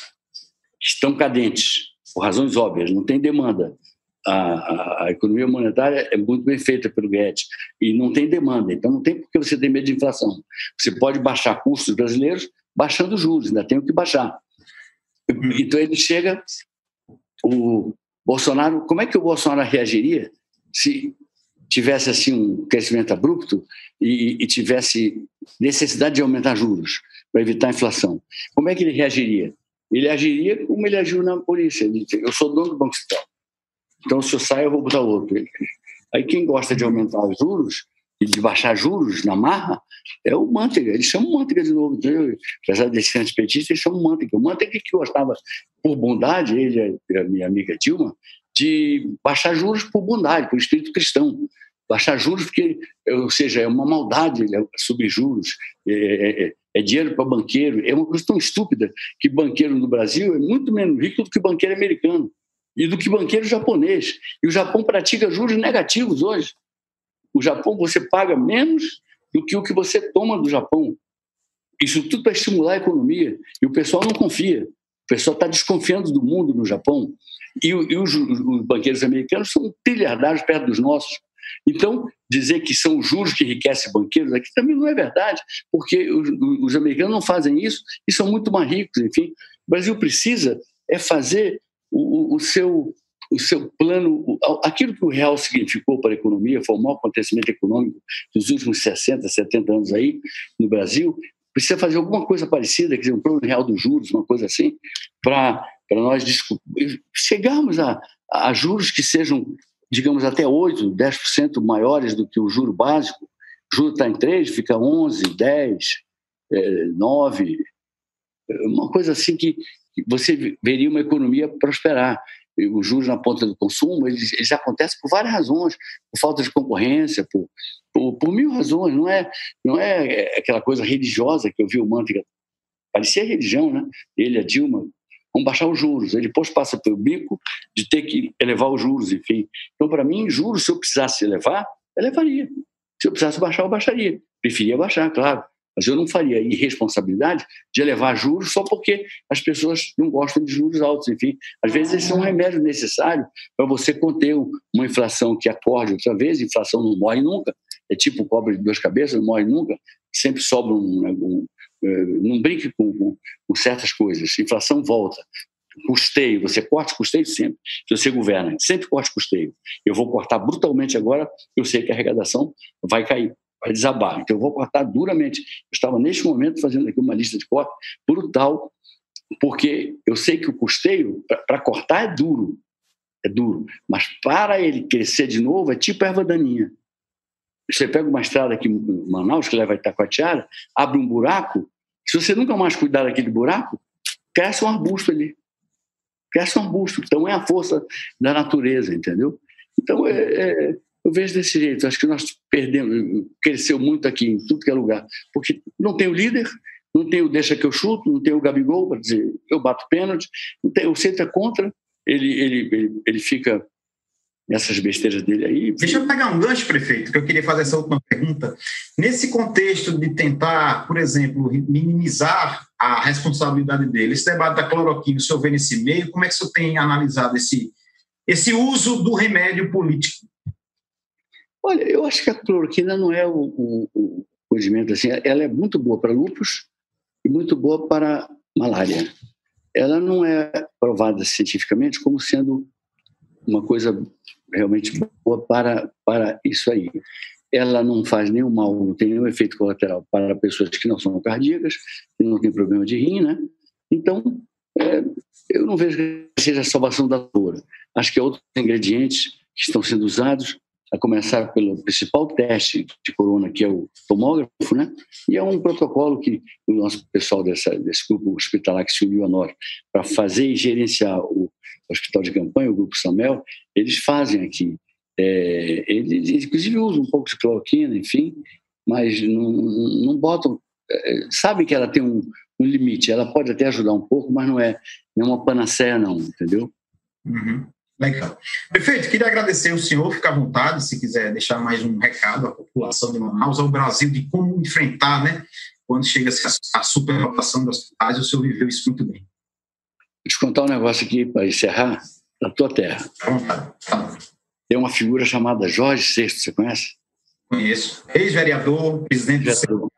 estão cadentes, por razões óbvias, não tem demanda, a, a, a, economia monetária é muito bem feita pelo Guedes e não tem demanda, então não tem porque você ter medo de inflação. Você pode baixar custos brasileiros baixando juros, ainda tem o que baixar. Então ele chega, o Bolsonaro, como é que o Bolsonaro reagiria se tivesse assim um crescimento abrupto e, e tivesse necessidade de aumentar juros para evitar a inflação, como é que ele reagiria? Ele agiria como ele agiu na polícia. Ele diz, eu sou dono do Banco Central. Então, se eu sair, eu vou botar outro. Aí, quem gosta de aumentar os juros e de baixar juros na marra é o Manteiga. Eles chamam Manteiga de novo. Entendeu? Apesar de ser antipetista, eles chamam Manteiga. O Manteiga que gostava, por bondade, ele e a minha amiga Dilma, de baixar juros por bondade, por espírito cristão baixar juros, porque, ou seja, é uma maldade né, subir juros, é, é, é, é dinheiro para banqueiro, é uma coisa tão estúpida que banqueiro no Brasil é muito menos rico do que banqueiro americano e do que banqueiro japonês. E o Japão pratica juros negativos hoje. O Japão você paga menos do que o que você toma do Japão. Isso tudo para estimular a economia. E o pessoal não confia. O pessoal está desconfiando do mundo no Japão. E, e os, os, banqueiros americanos são trilhardários perto dos nossos. Então, dizer que são os juros que enriquecem banqueiros aqui também não é verdade, porque os, os, americanos não fazem isso e são muito mais ricos, enfim. O Brasil precisa é fazer o, o seu o seu plano, aquilo que o real significou para a economia, foi o maior acontecimento econômico dos últimos 60, 70 anos aí no Brasil, precisa fazer alguma coisa parecida, quer dizer, um plano real dos juros, uma coisa assim, para nós chegarmos a, a juros que sejam digamos, até 8%, 10% maiores do que o juro básico. O juro está em 3, fica 11, 10, 9, uma coisa assim que você veria uma economia prosperar. Os juros na ponta do consumo, eles, eles acontecem por várias razões, por falta de concorrência, por, por, por, mil razões. Não é, não é aquela coisa religiosa que eu vi o Manteiga, parecia religião, né? Ele, a Dilma, vamos baixar os juros. Ele depois passa pelo bico de ter que elevar os juros, enfim. Então, para mim, juros, se eu precisasse elevar, elevaria. Se eu precisasse baixar, eu baixaria. Preferia baixar, claro. Mas eu não faria irresponsabilidade de elevar juros só porque as pessoas não gostam de juros altos. Enfim, às vezes esse é um remédio necessário para você conter uma inflação que acorde outra vez. Inflação não morre nunca. É tipo cobre de duas cabeças, não morre nunca. Sempre sobra um, um, eh, não brinque com, com, com, certas coisas. Inflação volta. Custeio, você corta custeio sempre. Se você governa, sempre corte custeio. Eu vou cortar brutalmente agora, eu sei que a arrecadação vai cair, vai desabar. Então eu vou cortar duramente. Eu estava neste momento fazendo aqui uma lista de corte brutal, porque eu sei que o custeio, para cortar, é duro. É duro. Mas para ele crescer de novo, é tipo erva daninha. Você pega uma estrada aqui em Manaus, que leva a Itacoatiara, abre um buraco, se você nunca mais cuidar daquele buraco, cresce um arbusto ali. Cresce um arbusto. Então é a força da natureza, entendeu? Então é, é, eu vejo desse jeito. Acho que nós perdemos, cresceu muito aqui em tudo que é lugar, porque não tem o líder, não tem o deixa que eu chuto, não tem o Gabigol para dizer eu bato pênalti, não tem, o centro é contra, ele, ele, ele, ele fica essas besteiras dele aí. Deixa eu pegar um gancho, prefeito, que eu queria fazer essa última pergunta. Nesse contexto de tentar, por exemplo, minimizar a responsabilidade dele, esse debate da cloroquina, o senhor vê nesse meio, como é que o senhor tem analisado esse, esse uso do remédio político? Olha, eu acho que a cloroquina não é o, o, o condimento assim, ela é muito boa para lúpus e muito boa para malária. Ela não é provada cientificamente como sendo uma coisa realmente boa para, para isso aí. Ela não faz nenhum mal, não tem nenhum efeito colateral para pessoas que não são cardíacas, que não têm problema de rim, né? Então, é, eu não vejo que seja a salvação da dor. Acho que há outros ingredientes que estão sendo usados a começar pelo principal teste de corona, que é o tomógrafo, né? E é um protocolo que o nosso pessoal dessa, desse grupo hospitalar que se uniu a nós para fazer e gerenciar o hospital de campanha, o grupo Samel, eles fazem aqui. É, eles, inclusive, usam um pouco de cloroquina, enfim, mas não, não botam. É, sabem que ela tem um, um, limite, ela pode até ajudar um pouco, mas não é, não é uma panaceia, não, entendeu? Uhum. Legal. Perfeito, queria agradecer o senhor, fica à vontade, se quiser deixar mais um recado à população de Manaus, ao Brasil, de como enfrentar, né, quando chega a superlotação das hospitais, o senhor viveu isso muito bem. Deixa eu contar um negócio aqui para encerrar, da tua terra. Tá. Tem uma figura chamada Jorge VI, você conhece? Conheço. Ex-vereador, presidente do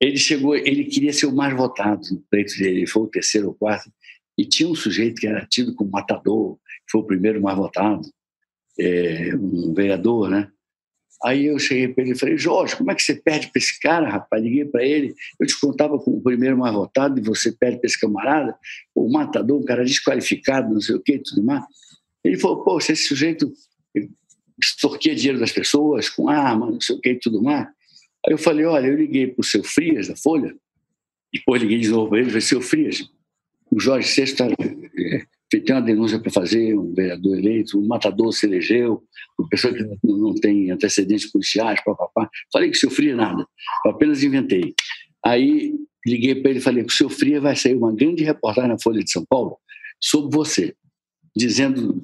Ele chegou, ele queria ser o mais votado no pleito dele, ele foi o terceiro ou quarto, e tinha um sujeito que era tido como matador, foi o primeiro mais votado, é, um vereador, né? Aí eu cheguei para ele e falei, Jorge, como é que você perde para esse cara, rapaz? Liguei para ele, eu te contava como o primeiro mais votado e você perde para esse camarada, o matador, um cara desqualificado, não sei o quê, tudo mais. Ele falou, poxa, esse sujeito extorquia dinheiro das pessoas com arma, não sei o quê, tudo mais. Aí eu falei, olha, eu liguei para o seu Frias, da Folha, e depois liguei de novo para ele falei, seu Frias, o Jorge Sexta é, tem uma denúncia para fazer, um vereador eleito, um matador se elegeu, uma pessoa que não tem antecedentes policiais, papapá. Falei que sofria nada, eu apenas inventei. Aí liguei para ele e falei que o Fria vai sair uma grande reportagem na Folha de São Paulo sobre você, dizendo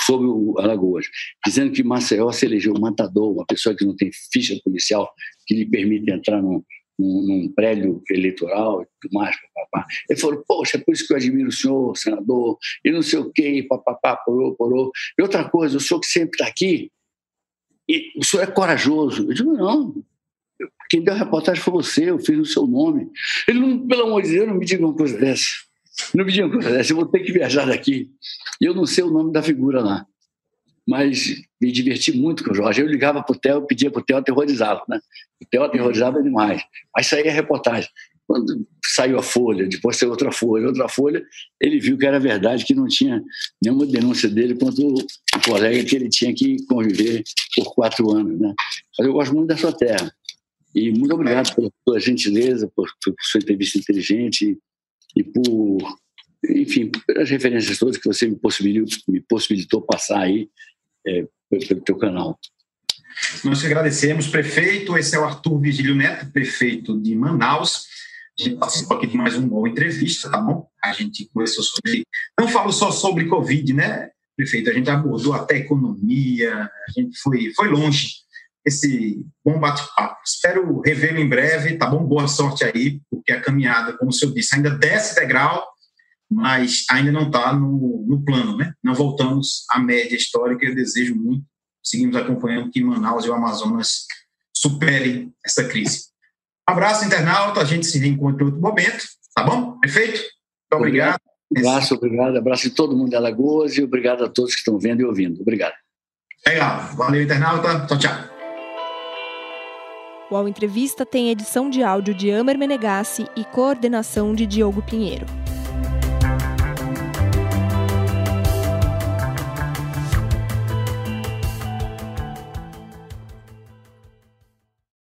sobre o Alagoas, dizendo que Maceió se elegeu um matador, uma pessoa que não tem ficha policial que lhe permite entrar num, num, num prédio eleitoral e tudo mais, papapá. Ele falou, poxa, é por isso que eu admiro o senhor, senador, e não sei o quê, papapá, porou, porou. E outra coisa, o senhor que sempre está aqui, e o senhor é corajoso. Eu digo, não, quem deu a reportagem foi você, eu fiz o seu nome. Ele, não, pelo amor de Deus, não me diga uma coisa dessa. Não me diga uma coisa dessa, eu vou ter que viajar daqui. E eu não sei o nome da figura lá mas me diverti muito com o Jorge. Eu ligava para o Theo, pedia para o Theo, aterrorizava. Né? O Theo aterrorizava demais. Aí saía reportagem. Quando saiu a Folha, depois saiu outra Folha, outra Folha, ele viu que era verdade, que não tinha nenhuma denúncia dele contra o, colega que ele tinha que conviver por quatro anos. Né? Mas eu gosto muito da sua terra. E muito obrigado pela sua gentileza, por, por sua entrevista inteligente e por, enfim, pelas referências todas que você me possibilitou, me possibilitou passar aí é, pelo teu canal. Nós te agradecemos, prefeito. Esse é o Arthur Vigílio Neto, prefeito de Manaus. A gente participou aqui de mais uma boa entrevista, tá bom? A gente começou sobre. Não falo só sobre Covid, né, prefeito? A gente abordou até economia, a gente foi, foi longe. Esse bom bate-papo. Espero revê-lo em breve, tá bom? Boa sorte aí, porque a caminhada, como o senhor disse, ainda desce degrau mas ainda não está no, no, plano, né? Não voltamos à média histórica. Eu desejo muito, seguimos acompanhando que Manaus e o Amazonas superem essa crise. Um abraço, internauta. A gente se reencontra em outro momento, tá bom? Perfeito? Muito obrigado. obrigado. Abraço, obrigado. Abraço de todo mundo de Alagoas e obrigado a todos que estão vendo e ouvindo. Obrigado. Legal. Valeu, internauta. Tchau, tchau. O Entrevista tem edição de áudio de Amer Menegassi e coordenação de Diogo Pinheiro.